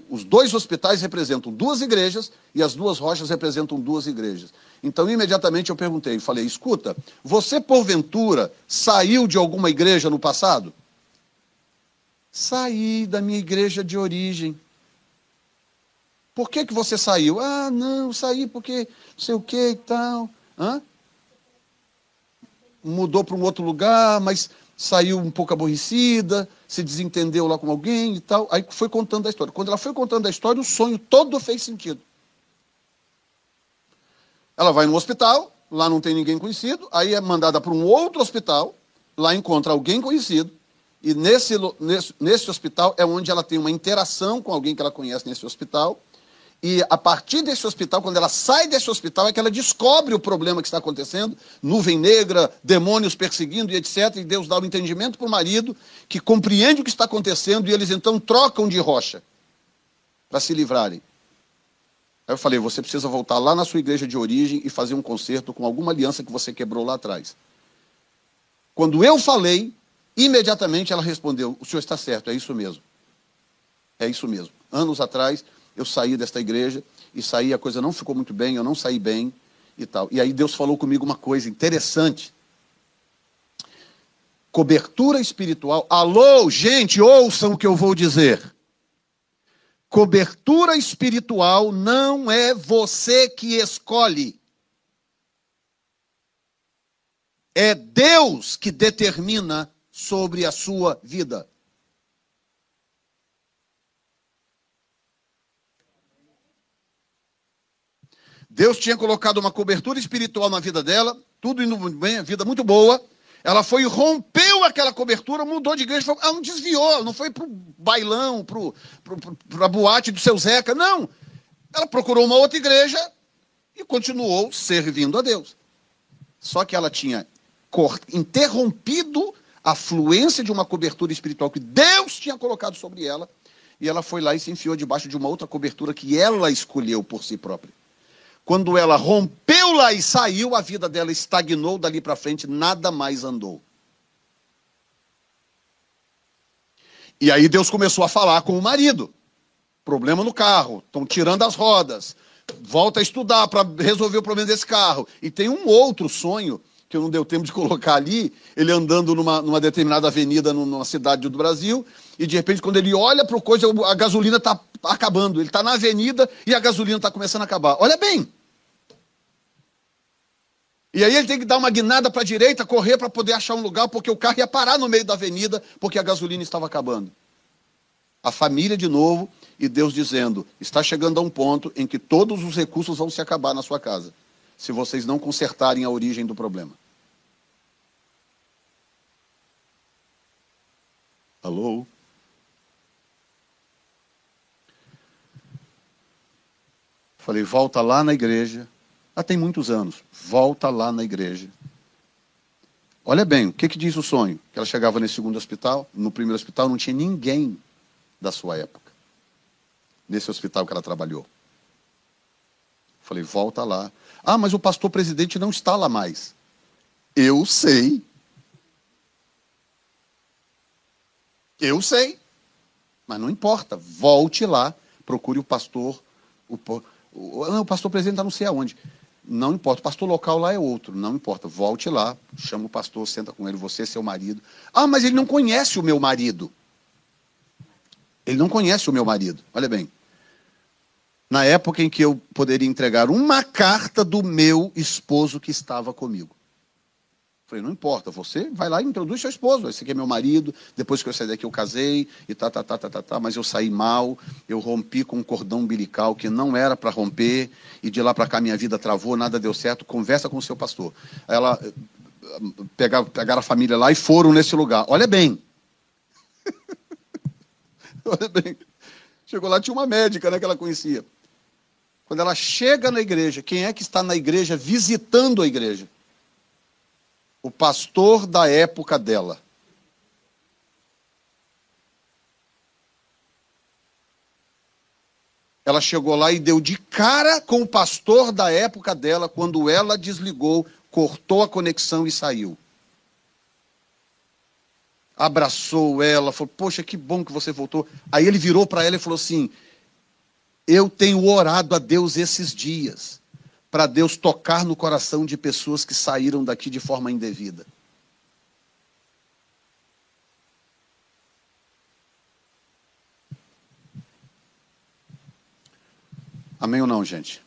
Os dois hospitais representam duas igrejas e as duas rochas representam duas igrejas. Então, imediatamente eu perguntei, falei: escuta, você porventura saiu de alguma igreja no passado? Saí da minha igreja de origem. Por que, que você saiu? Ah, não, saí porque não sei o que e tal. Hã? Mudou para um outro lugar, mas saiu um pouco aborrecida, se desentendeu lá com alguém e tal. Aí foi contando a história. Quando ela foi contando a história, o sonho todo fez sentido. Ela vai no hospital, lá não tem ninguém conhecido, aí é mandada para um outro hospital, lá encontra alguém conhecido, e nesse, nesse, nesse hospital é onde ela tem uma interação com alguém que ela conhece nesse hospital, e a partir desse hospital, quando ela sai desse hospital, é que ela descobre o problema que está acontecendo, nuvem negra, demônios perseguindo e etc. E Deus dá o um entendimento para o marido, que compreende o que está acontecendo, e eles então trocam de rocha para se livrarem. Aí eu falei: você precisa voltar lá na sua igreja de origem e fazer um concerto com alguma aliança que você quebrou lá atrás. Quando eu falei, imediatamente ela respondeu: o senhor está certo, é isso mesmo. É isso mesmo. Anos atrás eu saí desta igreja e saí, a coisa não ficou muito bem, eu não saí bem e tal. E aí Deus falou comigo uma coisa interessante. Cobertura espiritual. Alô, gente, ouçam o que eu vou dizer. Cobertura espiritual não é você que escolhe. É Deus que determina sobre a sua vida. Deus tinha colocado uma cobertura espiritual na vida dela, tudo indo bem, a vida muito boa. Ela foi rompeu aquela cobertura, mudou de igreja, ela não desviou, não foi para o bailão, para a boate do seu Zeca, não. Ela procurou uma outra igreja e continuou servindo a Deus. Só que ela tinha interrompido a fluência de uma cobertura espiritual que Deus tinha colocado sobre ela, e ela foi lá e se enfiou debaixo de uma outra cobertura que ela escolheu por si própria. Quando ela rompeu lá e saiu, a vida dela estagnou dali para frente, nada mais andou. E aí Deus começou a falar com o marido. Problema no carro, estão tirando as rodas. Volta a estudar para resolver o problema desse carro. E tem um outro sonho que não deu tempo de colocar ali, ele andando numa, numa determinada avenida numa cidade do Brasil, e de repente, quando ele olha para o coisa, a gasolina está acabando. Ele está na avenida e a gasolina está começando a acabar. Olha bem, e aí ele tem que dar uma guinada para a direita, correr para poder achar um lugar, porque o carro ia parar no meio da avenida, porque a gasolina estava acabando. A família de novo, e Deus dizendo: está chegando a um ponto em que todos os recursos vão se acabar na sua casa, se vocês não consertarem a origem do problema. Alô? Falei, volta lá na igreja, ah, tem muitos anos. Volta lá na igreja. Olha bem, o que, que diz o sonho? Que ela chegava nesse segundo hospital, no primeiro hospital não tinha ninguém da sua época. Nesse hospital que ela trabalhou. Falei, volta lá. Ah, mas o pastor presidente não está lá mais. Eu sei. Eu sei. Mas não importa. Volte lá, procure o pastor, o, O, não, o pastor presidente está não sei aonde. Não importa, o pastor local lá é outro, não importa. Volte lá, chama o pastor, senta com ele, você seu marido. Ah, mas ele não conhece o meu marido. Ele não conhece o meu marido. Olha bem. Na época em que eu poderia entregar uma carta do meu esposo que estava comigo. Falei, não importa, você vai lá e introduz seu esposo. Esse aqui é meu marido, depois que eu saí daqui eu casei, e tá, tá, tá, tá, tá, tá, mas eu saí mal, eu rompi com um cordão umbilical que não era para romper, e de lá para cá minha vida travou, nada deu certo, conversa com o seu pastor. Ela pegaram, pegaram a família lá e foram nesse lugar. Olha bem. Olha bem. Chegou lá, tinha uma médica né, que ela conhecia. Quando ela chega na igreja, quem é que está na igreja visitando a igreja? O pastor da época dela. Ela chegou lá e deu de cara com o pastor da época dela quando ela desligou, cortou a conexão e saiu. Abraçou ela, falou: Poxa, que bom que você voltou. Aí ele virou para ela e falou assim: Eu tenho orado a Deus esses dias para Deus tocar no coração de pessoas que saíram daqui de forma indevida. Amém ou não, gente?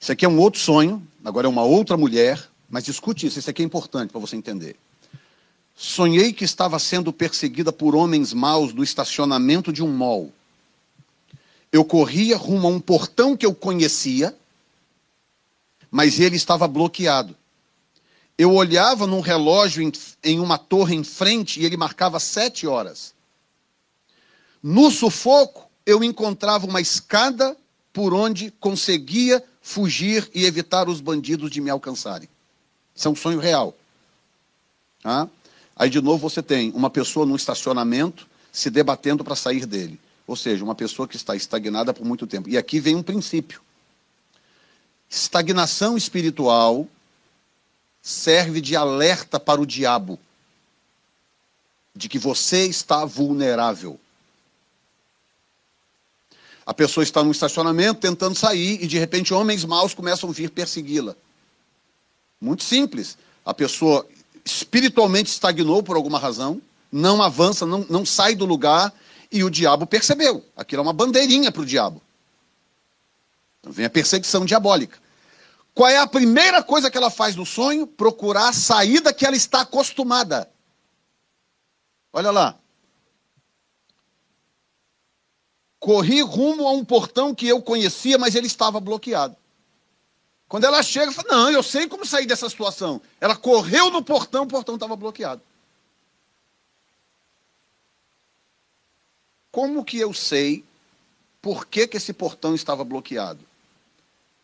Isso aqui é um outro sonho, agora é uma outra mulher, mas escute isso, isso aqui é importante para você entender. Sonhei que estava sendo perseguida por homens maus do estacionamento de um mall. Eu corria rumo a um portão que eu conhecia, mas ele estava bloqueado. Eu olhava num relógio em, em uma torre em frente e ele marcava sete horas. No sufoco, eu encontrava uma escada por onde conseguia fugir e evitar os bandidos de me alcançarem. Isso é um sonho real. Ah? Aí de novo você tem uma pessoa num estacionamento se debatendo para sair dele. Ou seja, uma pessoa que está estagnada por muito tempo. E aqui vem um princípio. Estagnação espiritual serve de alerta para o diabo de que você está vulnerável. A pessoa está num estacionamento tentando sair e de repente homens maus começam a vir persegui-la. Muito simples. A pessoa espiritualmente estagnou por alguma razão, não avança, não, não sai do lugar, e o diabo percebeu. Aquilo é uma bandeirinha para o diabo. Então vem a perseguição diabólica. Qual é a primeira coisa que ela faz no sonho? Procurar a saída que ela está acostumada. Olha lá. Corri rumo a um portão que eu conhecia, mas ele estava bloqueado. Quando ela chega, fala: Não, eu sei como sair dessa situação. Ela correu no portão, o portão estava bloqueado. Como que eu sei por que, que esse portão estava bloqueado?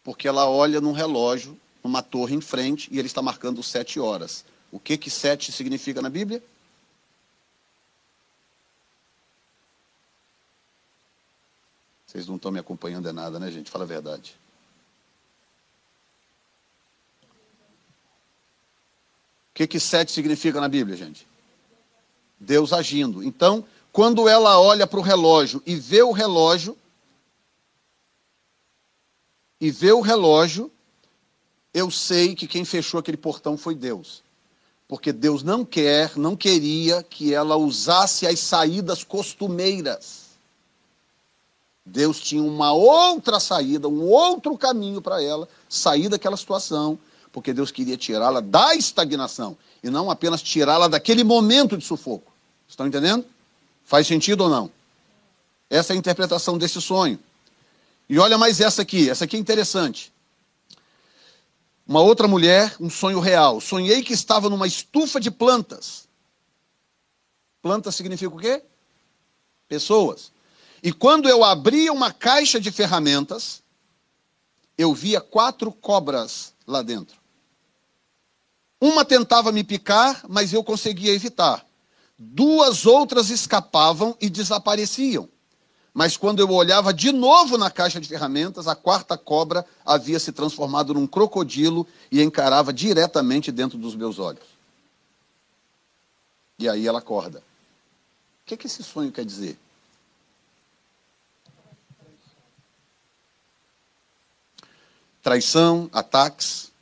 Porque ela olha num relógio, numa torre em frente, e ele está marcando sete horas. O que que sete significa na Bíblia? Vocês não estão me acompanhando é nada, né, gente? Fala a verdade. Que, que sete significa na Bíblia, gente? Deus agindo. Então, quando ela olha para o relógio e vê o relógio, e vê o relógio, eu sei que quem fechou aquele portão foi Deus. Porque Deus não quer, não queria que ela usasse as saídas costumeiras. Deus tinha uma outra saída, um outro caminho para ela sair daquela situação porque Deus queria tirá-la da estagnação e não apenas tirá-la daquele momento de sufoco. Estão entendendo? Faz sentido ou não? Essa é a interpretação desse sonho. E olha mais essa aqui, essa aqui é interessante. Uma outra mulher, um sonho real. Sonhei que estava numa estufa de plantas. Planta significa o quê? Pessoas. E quando eu abria uma caixa de ferramentas, eu via quatro cobras lá dentro. Uma tentava me picar, mas eu conseguia evitar. Duas outras escapavam e desapareciam. Mas quando eu olhava de novo na caixa de ferramentas, a quarta cobra havia se transformado num crocodilo e encarava diretamente dentro dos meus olhos. E aí ela acorda. que, que esse sonho quer dizer? Traição, ataques.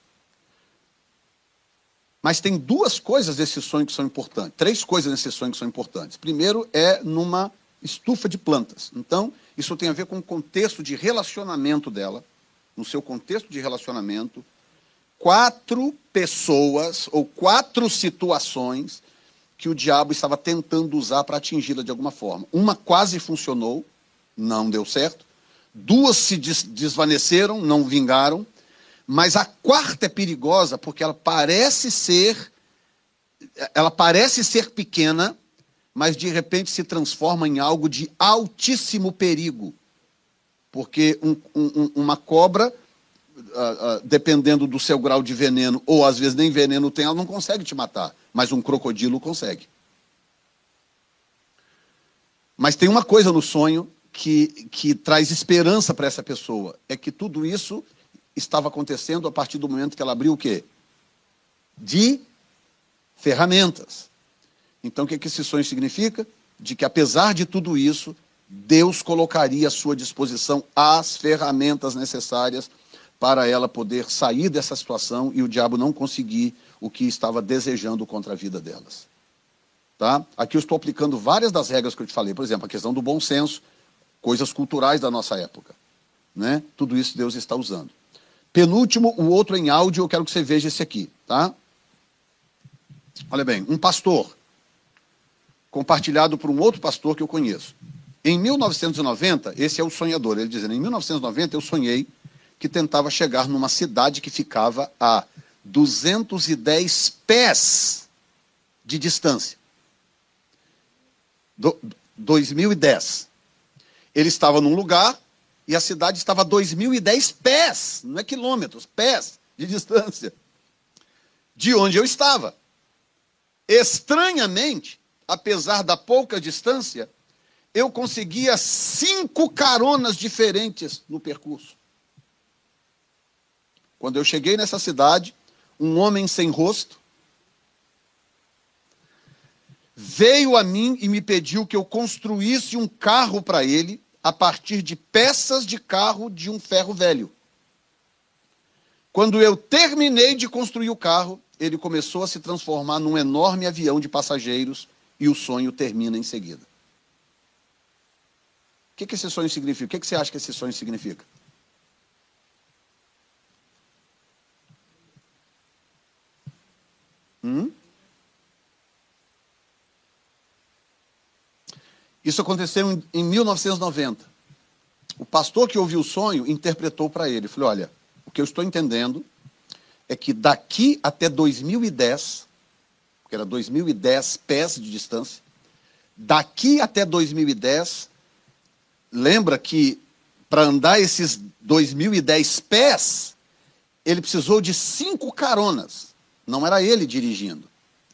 Mas tem duas coisas desse sonho que são importantes. Três coisas nesse sonho que são importantes. Primeiro é numa estufa de plantas. Então, isso tem a ver com o contexto de relacionamento dela. No seu contexto de relacionamento, quatro pessoas ou quatro situações que o diabo estava tentando usar para atingi-la de alguma forma. Uma quase funcionou, não deu certo. Duas se desvaneceram, não vingaram. Mas a quarta é perigosa porque ela parece ser ela parece ser pequena, mas de repente se transforma em algo de altíssimo perigo. Porque um, um, uma cobra, uh, uh, dependendo do seu grau de veneno, ou às vezes nem veneno tem, ela não consegue te matar mas um crocodilo consegue. Mas tem uma coisa no sonho que, que traz esperança para essa pessoa: é que tudo isso estava acontecendo a partir do momento que ela abriu o quê? De ferramentas. Então, o que, que esse sonho significa? De que, apesar de tudo isso, Deus colocaria à sua disposição as ferramentas necessárias para ela poder sair dessa situação e o diabo não conseguir o que estava desejando contra a vida delas. Tá? Aqui eu estou aplicando várias das regras que eu te falei, por exemplo, a questão do bom senso, coisas culturais da nossa época. Né? Tudo isso Deus está usando. Penúltimo, o outro em áudio, eu quero que você veja esse aqui. Tá? Olha bem, um pastor, compartilhado por um outro pastor que eu conheço. Em 1990, esse é o sonhador, ele dizendo, em 1990 eu sonhei que tentava chegar numa cidade que ficava a 210 pés de distância. Do, 2010. Ele estava num lugar e a cidade estava a 2010 pés, não é quilômetros, pés de distância, de onde eu estava. Estranhamente, apesar da pouca distância, eu conseguia cinco caronas diferentes no percurso. Quando eu cheguei nessa cidade, um homem sem rosto, veio a mim e me pediu que eu construísse um carro para ele a partir de peças de carro de um ferro velho. Quando eu terminei de construir o carro, ele começou a se transformar num enorme avião de passageiros e o sonho termina em seguida. O que, que esse sonho significa? O que, que você acha que esse sonho significa? Hum? Isso aconteceu em, em 1990. O pastor que ouviu o sonho interpretou para ele. Falou: olha, o que eu estou entendendo é que daqui até 2010, que era 2010 pés de distância, daqui até 2010, lembra que para andar esses 2010 pés, ele precisou de cinco caronas. Não era ele dirigindo,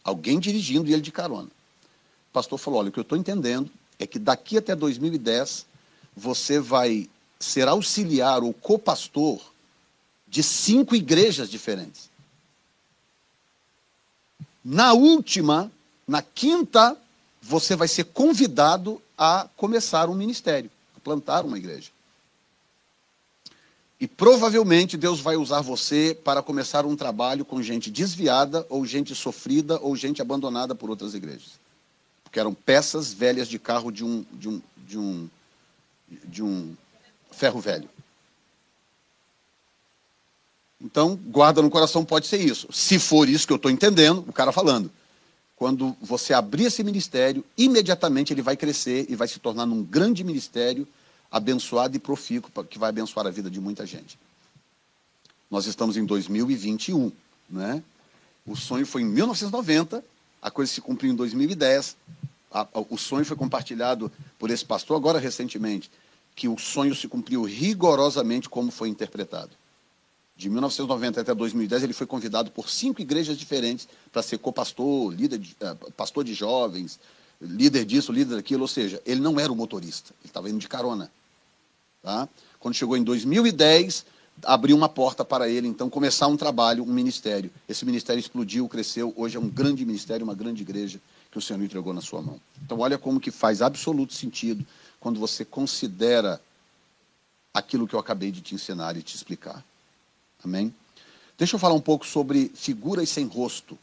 alguém dirigindo e ele de carona. O pastor falou: olha, o que eu estou entendendo é que daqui até 2010 você vai ser auxiliar ou copastor de cinco igrejas diferentes. Na última, na quinta, você vai ser convidado a começar um ministério, a plantar uma igreja. E provavelmente Deus vai usar você para começar um trabalho com gente desviada, ou gente sofrida, ou gente abandonada por outras igrejas. Porque eram peças velhas de carro de um, de um, de um, de um ferro velho. Então, guarda no coração, pode ser isso. Se for isso que eu estou entendendo, o cara falando. Quando você abrir esse ministério, imediatamente ele vai crescer e vai se tornar um grande ministério abençoado e profícuo, que vai abençoar a vida de muita gente. Nós estamos em 2021, né? O sonho foi em 1990, a coisa se cumpriu em 2010. A, a, o sonho foi compartilhado por esse pastor agora recentemente, que o sonho se cumpriu rigorosamente como foi interpretado. De 1990 até 2010, ele foi convidado por cinco igrejas diferentes para ser copastor, líder, de, uh, pastor de jovens, líder disso, líder daquilo. Ou seja, ele não era o motorista, ele estava indo de carona. Tá? Quando chegou em 2010, abriu uma porta para ele, então, começar um trabalho, um ministério. Esse ministério explodiu, cresceu, hoje é um grande ministério, uma grande igreja que o Senhor entregou na sua mão. Então olha como que faz absoluto sentido quando você considera aquilo que eu acabei de te ensinar e te explicar. Amém? Deixa eu falar um pouco sobre figuras sem rosto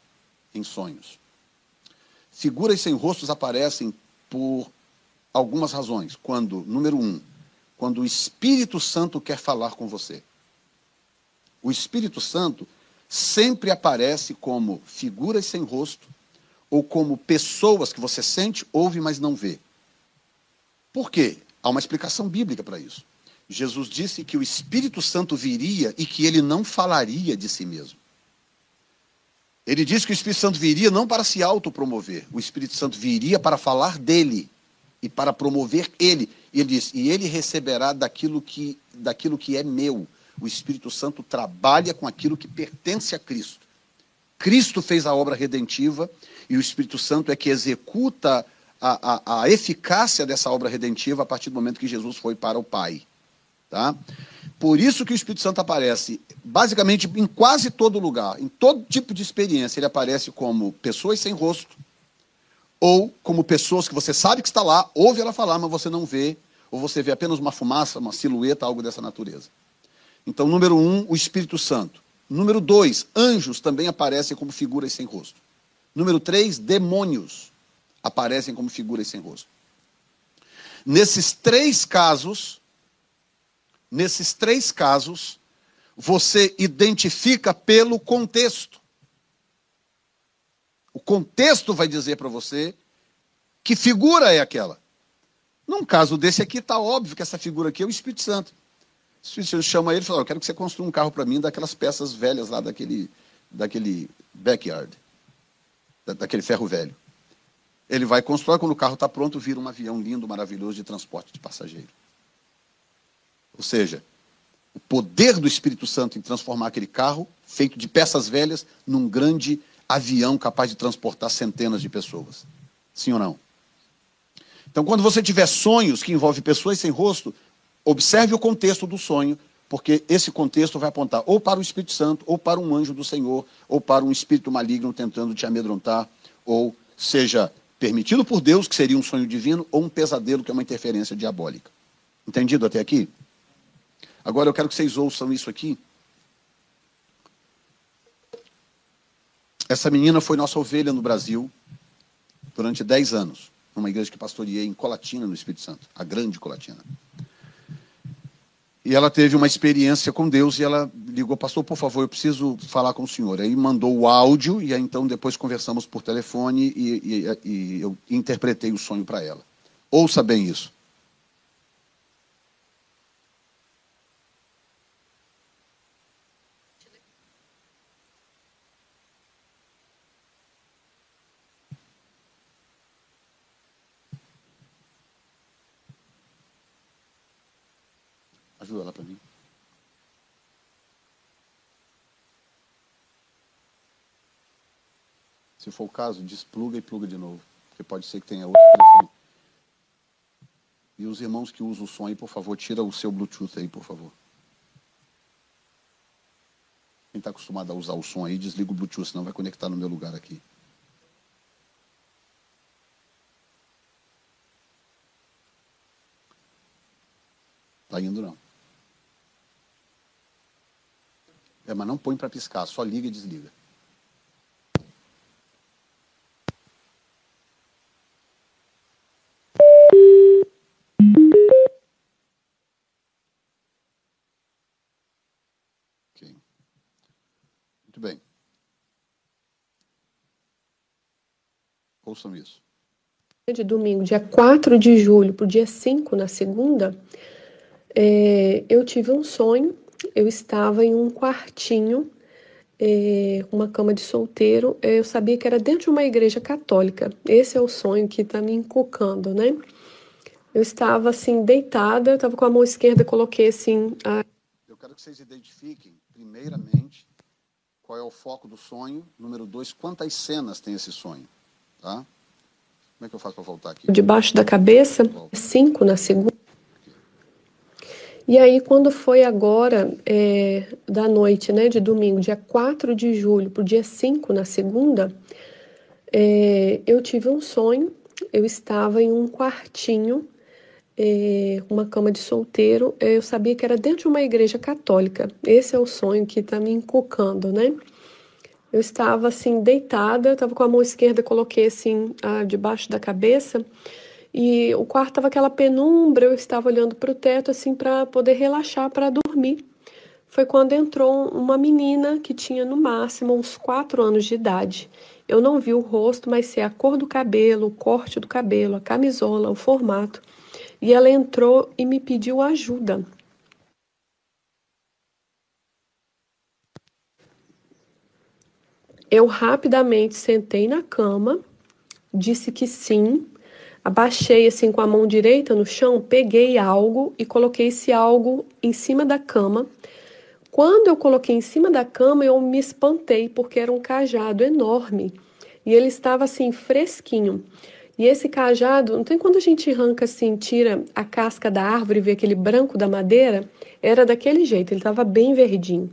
em sonhos. Figuras sem rostos aparecem por algumas razões. Quando, número um, quando o Espírito Santo quer falar com você. O Espírito Santo sempre aparece como figuras sem rosto ou como pessoas que você sente, ouve, mas não vê. Por quê? Há uma explicação bíblica para isso. Jesus disse que o Espírito Santo viria e que ele não falaria de si mesmo. Ele disse que o Espírito Santo viria não para se autopromover, o Espírito Santo viria para falar dele e para promover ele. E ele diz: "E ele receberá daquilo que daquilo que é meu". O Espírito Santo trabalha com aquilo que pertence a Cristo. Cristo fez a obra redentiva e o Espírito Santo é que executa a, a, a eficácia dessa obra redentiva a partir do momento que Jesus foi para o Pai. Tá? Por isso que o Espírito Santo aparece basicamente em quase todo lugar, em todo tipo de experiência, ele aparece como pessoas sem rosto, ou como pessoas que você sabe que está lá, ouve ela falar, mas você não vê, ou você vê apenas uma fumaça, uma silhueta, algo dessa natureza. Então, número um, o Espírito Santo. Número dois, anjos também aparecem como figuras sem rosto. Número três, demônios aparecem como figuras sem rosto. Nesses três casos, nesses três casos, você identifica pelo contexto. O contexto vai dizer para você que figura é aquela. Num caso desse aqui, está óbvio que essa figura aqui é o Espírito Santo. O Espírito Santo chama ele e fala: Eu quero que você construa um carro para mim daquelas peças velhas lá daquele, daquele backyard, daquele ferro velho. Ele vai construir, quando o carro está pronto, vira um avião lindo, maravilhoso de transporte de passageiro. Ou seja, o poder do Espírito Santo em transformar aquele carro, feito de peças velhas, num grande avião capaz de transportar centenas de pessoas. Sim ou não? Então, quando você tiver sonhos que envolvem pessoas sem rosto, observe o contexto do sonho, porque esse contexto vai apontar ou para o Espírito Santo, ou para um anjo do Senhor, ou para um espírito maligno tentando te amedrontar, ou seja permitido por Deus, que seria um sonho divino, ou um pesadelo, que é uma interferência diabólica. Entendido até aqui? Agora eu quero que vocês ouçam isso aqui. Essa menina foi nossa ovelha no Brasil durante 10 anos, numa igreja que pastoreei em Colatina, no Espírito Santo, a grande Colatina. E ela teve uma experiência com Deus e ela ligou, pastor, por favor, eu preciso falar com o senhor. Aí mandou o áudio e aí, então depois conversamos por telefone e, e, e eu interpretei o sonho para ela. Ouça bem isso. Ajuda lá para mim. Se for o caso, despluga e pluga de novo. Porque pode ser que tenha outro telefone. E os irmãos que usam o som aí, por favor, tira o seu Bluetooth aí, por favor. Quem está acostumado a usar o som aí, desliga o Bluetooth, senão vai conectar no meu lugar aqui. Está indo não. É, mas não põe para piscar, só liga e desliga. Ouçam isso. De domingo, dia 4 de julho, para o dia 5, na segunda, é, eu tive um sonho eu estava em um quartinho, é, uma cama de solteiro. É, eu sabia que era dentro de uma igreja católica. Esse é o sonho que está me encucando, né? Eu estava assim, deitada, estava com a mão esquerda, coloquei assim. A... Eu quero que vocês identifiquem, primeiramente, qual é o foco do sonho. Número dois, quantas cenas tem esse sonho, tá? Como é que eu faço para voltar aqui? Debaixo da cabeça, cinco na segunda. E aí, quando foi agora é, da noite, né, de domingo, dia 4 de julho, para o dia 5, na segunda, É, eu tive um sonho, eu estava em um quartinho, é, uma cama de solteiro, eu sabia que era dentro de uma igreja católica. Esse é o sonho que está me encucando, né? Eu estava assim, deitada, estava com a mão esquerda, coloquei assim, a, debaixo da cabeça, e o quarto estava aquela penumbra, eu estava olhando para o teto assim para poder relaxar para dormir. Foi quando entrou uma menina que tinha no máximo uns quatro anos de idade. Eu não vi o rosto, mas sei a cor do cabelo, o corte do cabelo, a camisola, o formato. E ela entrou e me pediu ajuda. Eu rapidamente sentei na cama, disse que sim, abaixei assim com a mão direita no chão, peguei algo e coloquei esse algo em cima da cama. Quando eu coloquei em cima da cama, eu me espantei porque era um cajado enorme e ele estava assim fresquinho. E esse cajado, não tem quando a gente arranca assim, tira a casca da árvore e vê aquele branco da madeira? Era daquele jeito, ele estava bem verdinho.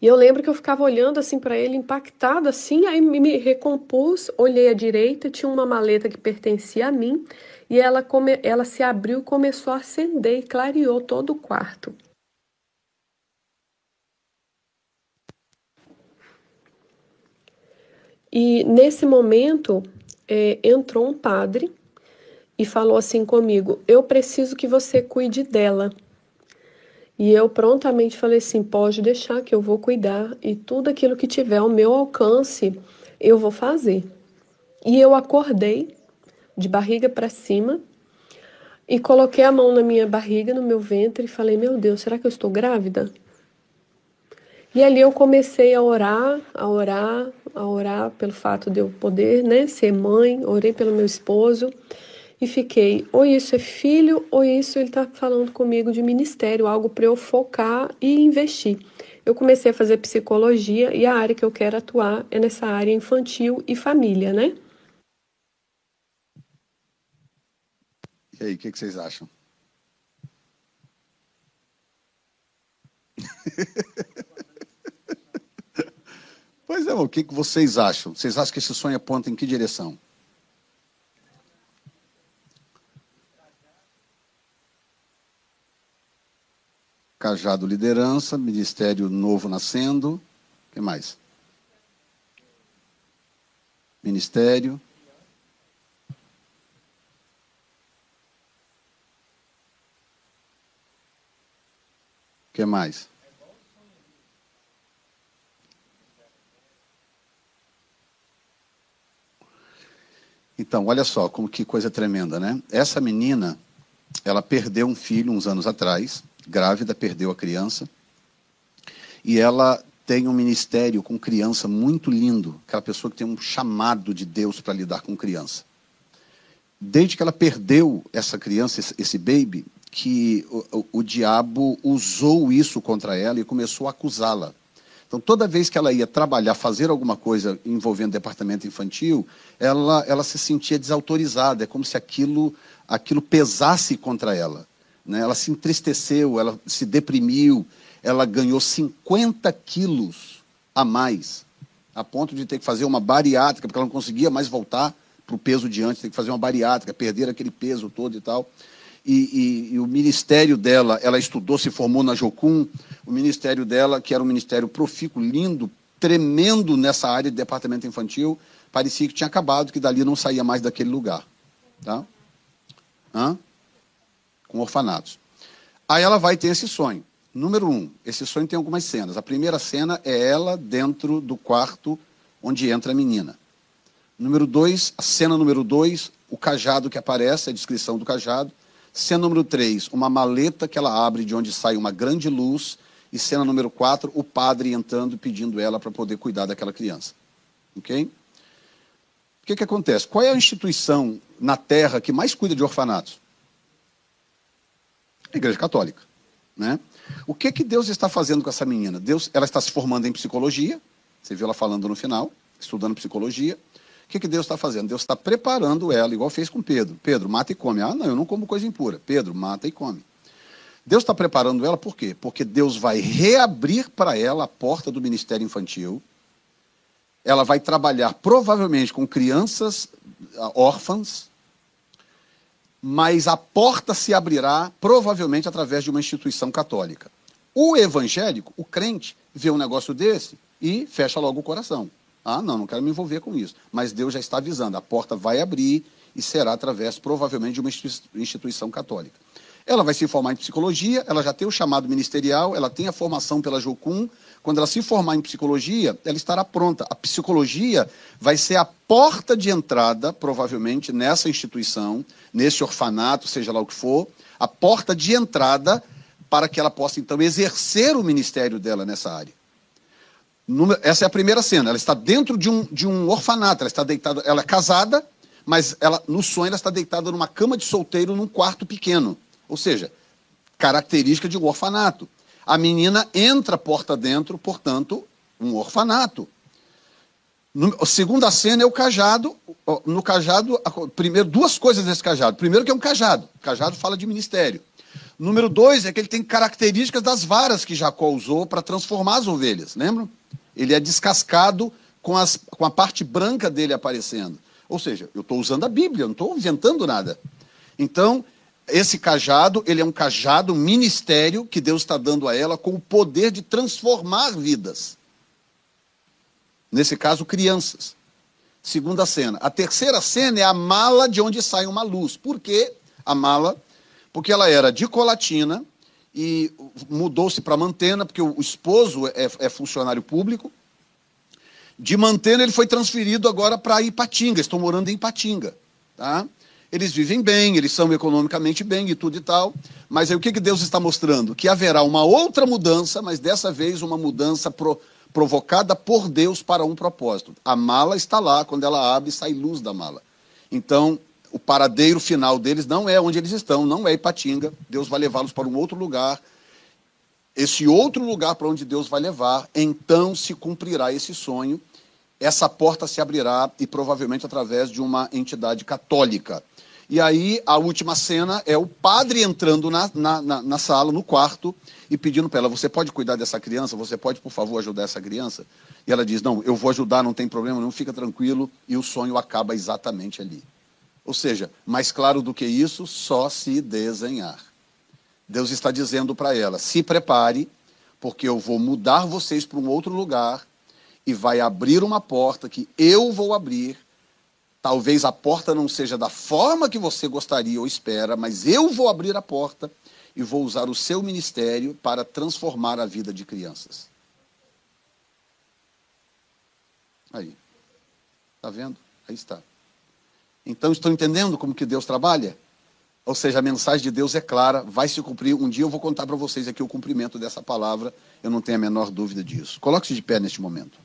E eu lembro que eu ficava olhando assim para ele, impactado assim, aí me recompus, olhei à direita, tinha uma maleta que pertencia a mim, e ela, come, ela se abriu, começou a acender e clareou todo o quarto. E nesse momento é, entrou um padre e falou assim comigo: Eu preciso que você cuide dela. E eu prontamente falei assim: pode deixar que eu vou cuidar e tudo aquilo que tiver ao meu alcance eu vou fazer. E eu acordei de barriga para cima e coloquei a mão na minha barriga, no meu ventre e falei: meu Deus, será que eu estou grávida? E ali eu comecei a orar, a orar, a orar pelo fato de eu poder, né, ser mãe, orei pelo meu esposo e fiquei, ou isso é filho, ou isso ele está falando comigo de ministério, algo para eu focar e investir. Eu comecei a fazer psicologia e a área que eu quero atuar é nessa área infantil e família, né? E aí, o que, que vocês acham? pois é, o que, que vocês acham? Vocês acham que esse sonho aponta em que direção? Cajado Liderança, Ministério Novo Nascendo. O que mais? Ministério. O que mais? Então, olha só como que coisa tremenda, né? Essa menina, ela perdeu um filho uns anos atrás, grávida, perdeu a criança. E ela tem um ministério com criança muito lindo, aquela pessoa que tem um chamado de Deus para lidar com criança. Desde que ela perdeu essa criança, esse, baby, que o, o, o diabo usou isso contra ela e começou a acusá-la. Então, toda vez que ela ia trabalhar, fazer alguma coisa envolvendo departamento infantil, ela, ela se sentia desautorizada. É como se aquilo, aquilo pesasse contra ela. Né? Ela se entristeceu, ela se deprimiu, ela ganhou 50 quilos a mais, a ponto de ter que fazer uma bariátrica, porque ela não conseguia mais voltar para o peso de antes, ter que fazer uma bariátrica, perder aquele peso todo e tal. E, e, e, o ministério dela, ela estudou, se formou na Jocum, o ministério dela, que era um ministério profícuo, lindo, tremendo nessa área de departamento infantil, parecia que tinha acabado, que dali não saía mais daquele lugar. Tá? Hã? Com orfanatos. Aí ela vai ter esse sonho. Número um, esse sonho tem algumas cenas. A primeira cena é ela dentro do quarto onde entra a menina. Número dois, a cena número dois, o cajado que aparece, a descrição do cajado. Cena número três, uma maleta que ela abre de onde sai uma grande luz. E cena número quatro, o padre entrando pedindo ela para poder cuidar daquela criança. Ok? O que, que acontece? Qual é a instituição na Terra que mais cuida de orfanatos? Igreja Católica. Né? O que, que Deus está fazendo com essa menina? Deus, ela está se formando em psicologia, você viu ela falando no final, estudando psicologia. O que, que Deus está fazendo? Deus está preparando ela, igual fez com Pedro. Pedro, mata e come. Ah, não, eu não como coisa impura. Pedro, mata e come. Deus está preparando ela por quê? Porque Deus vai reabrir para ela a porta do ministério infantil. ela vai trabalhar provavelmente com crianças ah, órfãs, mas a porta se abrirá provavelmente através de uma instituição católica. O evangélico, o crente, vê um negócio desse e fecha logo o coração. Ah, não, não quero me envolver com isso. Mas Deus já está avisando, a porta vai abrir e será através, provavelmente, de uma instituição católica. Ela vai se formar em psicologia, ela já tem o chamado ministerial, ela tem a formação pela Jocum. Quando ela se formar em psicologia, ela estará pronta. A psicologia vai ser a porta de entrada, provavelmente, nessa instituição, nesse orfanato, seja lá o que for, a porta de entrada para que ela possa, então, exercer o ministério dela nessa área. Essa é a primeira cena. Ela está dentro de um, de um orfanato, ela está deitada, ela é casada, mas ela, no sonho ela está deitada numa cama de solteiro num quarto pequeno. Ou seja, característica de um orfanato. A menina entra porta dentro, portanto, um orfanato. No, segunda cena é o cajado. No cajado, primeiro, duas coisas nesse cajado. Primeiro que é um cajado. O cajado fala de ministério. Número dois é que ele tem características das varas que Jacó usou para transformar as ovelhas. Lembram? Ele é descascado com, as, com a parte branca dele aparecendo. Ou seja, eu estou usando a Bíblia, não estou inventando nada. Então, esse cajado, ele é um cajado, ministério que Deus está dando a ela com o poder de transformar vidas. Nesse caso, crianças. Segunda cena. A terceira cena é a mala de onde sai uma luz. Por que a mala? Porque ela era de colatina e mudou-se para Mantena, porque o esposo é, é funcionário público. De Mantena, ele foi transferido agora para Ipatinga, estão morando em Ipatinga. Tá? Eles vivem bem, eles são economicamente bem e tudo e tal. Mas aí o que, que Deus está mostrando? Que haverá uma outra mudança, mas dessa vez uma mudança pro, provocada por Deus para um propósito. A mala está lá, quando ela abre, sai luz da mala. Então, o paradeiro final deles não é onde eles estão, não é Ipatinga. Deus vai levá-los para um outro lugar. Esse outro lugar para onde Deus vai levar, então se cumprirá esse sonho essa porta se abrirá e provavelmente através de uma entidade católica. E aí a última cena é o padre entrando na, na, na, na sala, no quarto, e pedindo para ela: Você pode cuidar dessa criança? Você pode, por favor, ajudar essa criança? E ela diz: Não, eu vou ajudar, não tem problema não fica tranquilo. E o sonho acaba exatamente ali. Ou seja, mais claro do que isso, só se desenhar. Deus está dizendo para ela: Se prepare, porque eu vou mudar vocês para um outro lugar e vai abrir uma porta que eu vou abrir. Talvez a porta não seja da forma que você gostaria ou espera, mas eu vou abrir a porta e vou usar o seu ministério para transformar a vida de crianças. Aí. Está vendo? Aí está. Então, estão entendendo como que Deus trabalha? Ou seja, a mensagem de Deus é clara, vai se cumprir. Um dia eu vou contar para vocês aqui o cumprimento dessa palavra, eu não tenho a menor dúvida disso. Coloque-se de pé neste momento.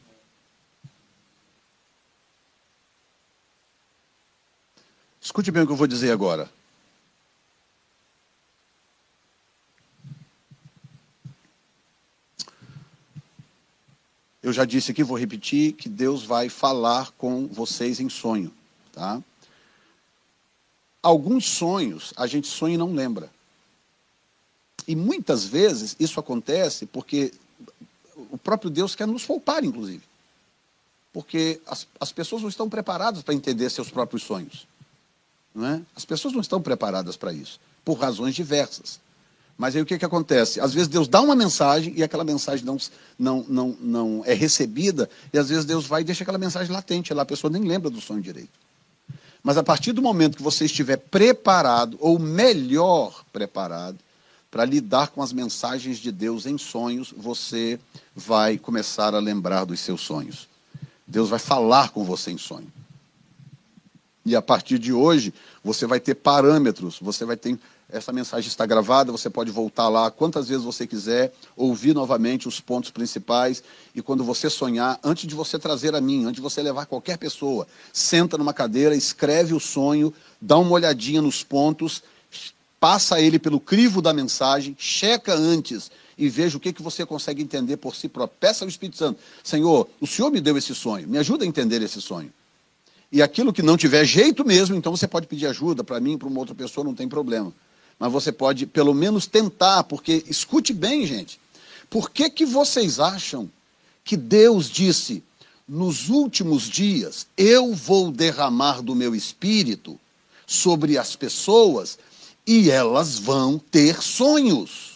Escute bem o que eu vou dizer agora. Eu já disse aqui, vou repetir, que Deus vai falar com vocês em sonho, tá? Alguns sonhos a gente sonha e não lembra. E muitas vezes isso acontece porque o próprio Deus quer nos poupar, inclusive. Porque as, as pessoas não estão preparadas para entender seus próprios sonhos. Não é? As pessoas não estão preparadas para isso, por razões diversas. Mas aí o que, que acontece? Às vezes Deus dá uma mensagem e aquela mensagem não, não, não, não é recebida, e às vezes Deus vai e deixa aquela mensagem latente lá, a pessoa nem lembra do sonho direito. Mas a partir do momento que você estiver preparado, ou melhor preparado, para lidar com as mensagens de Deus em sonhos, você vai começar a lembrar dos seus sonhos. Deus vai falar com você em sonho. E a partir de hoje, você vai ter parâmetros, você vai ter. Essa mensagem está gravada, você pode voltar lá quantas vezes você quiser, ouvir novamente os pontos principais. E quando você sonhar, antes de você trazer a mim, antes de você levar qualquer pessoa, senta numa cadeira, escreve o sonho, dá uma olhadinha nos pontos, passa ele pelo crivo da mensagem, checa antes e veja o que, que você consegue entender por si próprio. Peça ao Espírito Santo: Senhor, o Senhor me deu esse sonho, me ajuda a entender esse sonho. E aquilo que não tiver jeito mesmo, então você pode pedir ajuda para mim, para uma outra pessoa, não tem problema. Mas você pode pelo menos tentar, porque escute bem, gente. Por que, que vocês acham que Deus disse: nos últimos dias eu vou derramar do meu espírito sobre as pessoas e elas vão ter sonhos.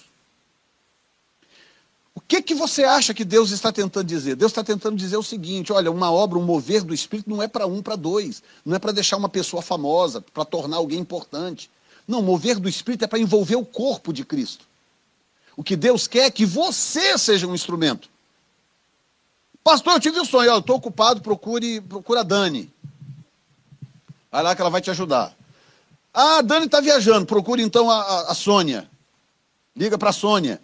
O que, que você acha que Deus está tentando dizer? Deus está tentando dizer o seguinte: olha, uma obra, um mover do Espírito não é para um, para dois. Não é para deixar uma pessoa famosa, para tornar alguém importante. Não, mover do Espírito é para envolver o corpo de Cristo. O que Deus quer é que você seja um instrumento. Pastor, eu tive um sonho, eu estou ocupado, procure, procura a Dani. Vai lá que ela vai te ajudar. Ah, a Dani está viajando, procure então a, a, a Sônia. Liga para a Sônia.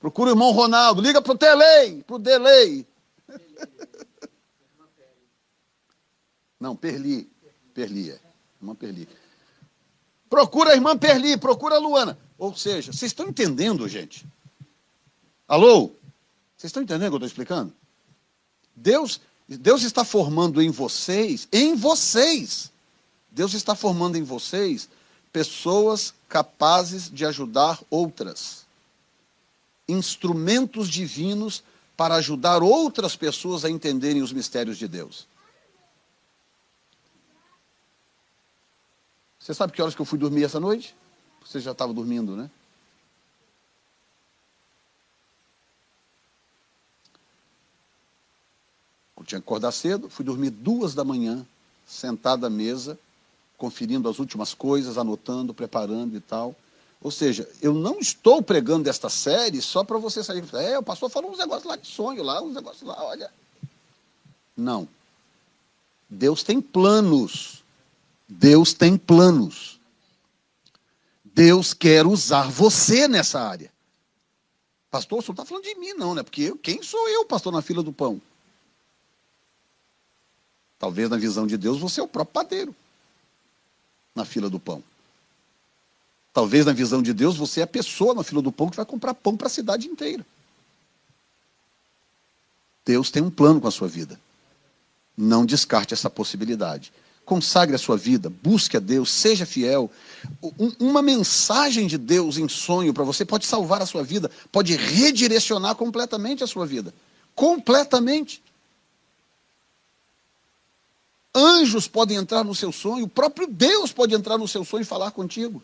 Procura o irmão Ronaldo, liga para o Telei, para o Delei. Não, Perli. Perli, é. Irmã Perli. Procura a irmã Perli, procura a Luana. Ou seja, vocês estão entendendo, gente? Alô? Vocês estão entendendo o que eu estou explicando? Deus, Deus está formando em vocês, em vocês, Deus está formando em vocês pessoas capazes de ajudar outras. Instrumentos divinos para ajudar outras pessoas a entenderem os mistérios de Deus. Você sabe que horas que eu fui dormir essa noite? Você já estava dormindo, né? Eu tinha que acordar cedo, fui dormir duas da manhã, sentado à mesa, conferindo as últimas coisas, anotando, preparando e tal. Ou seja, eu não estou pregando esta série só para você sair. É, o pastor falou uns negócios lá de sonho, lá, uns negócios lá, olha. Não. Deus tem planos. Deus tem planos. Deus quer usar você nessa área. Pastor, o senhor está falando de mim, não, né? Porque quem sou eu, pastor, na fila do pão? Talvez na visão de Deus você é o próprio padeiro na fila do pão. Talvez na visão de Deus você é a pessoa na fila do pão que vai comprar pão para a cidade inteira. Deus tem um plano com a sua vida. Não descarte essa possibilidade. Consagre a sua vida, busque a Deus, seja fiel. uma mensagem de Deus em sonho para você pode salvar a sua vida, pode redirecionar completamente a sua vida. Completamente. Anjos podem entrar no seu sonho, o próprio Deus pode entrar no seu sonho e falar contigo.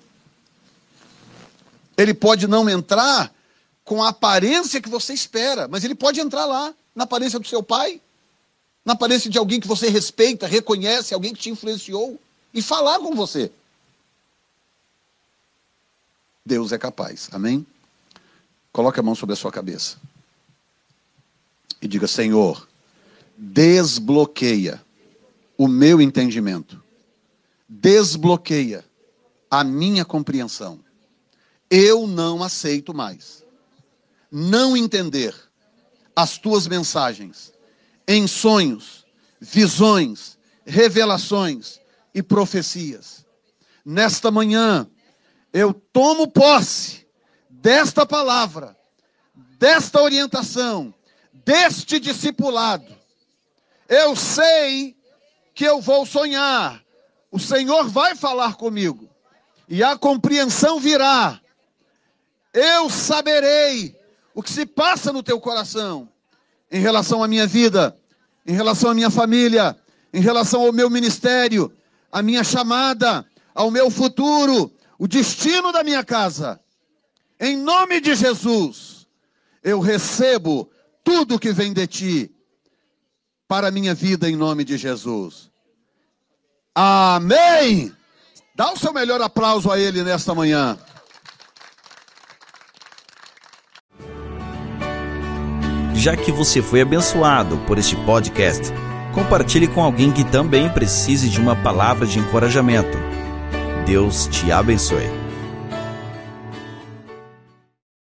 Ele pode não entrar com a aparência que você espera, mas ele pode entrar lá, na aparência do seu pai, na aparência de alguém que você respeita, reconhece, alguém que te influenciou, e falar com você. Deus é capaz, amém? Coloque a mão sobre a sua cabeça e diga: Senhor, desbloqueia o meu entendimento, desbloqueia a minha compreensão. Eu não aceito mais não entender as tuas mensagens em sonhos, visões, revelações e profecias. Nesta manhã, eu tomo posse desta palavra, desta orientação, deste discipulado. Eu sei que eu vou sonhar. O Senhor vai falar comigo. E a compreensão virá. Eu saberei o que se passa no teu coração em relação à minha vida, em relação à minha família, em relação ao meu ministério, à minha chamada, ao meu futuro, o destino da minha casa. Em nome de Jesus, eu recebo tudo que vem de ti para a minha vida em nome de Jesus. Amém! Dá o seu melhor aplauso a ele nesta manhã. Já que você foi abençoado por este podcast, compartilhe com alguém que também precise de uma palavra de encorajamento. Deus te abençoe.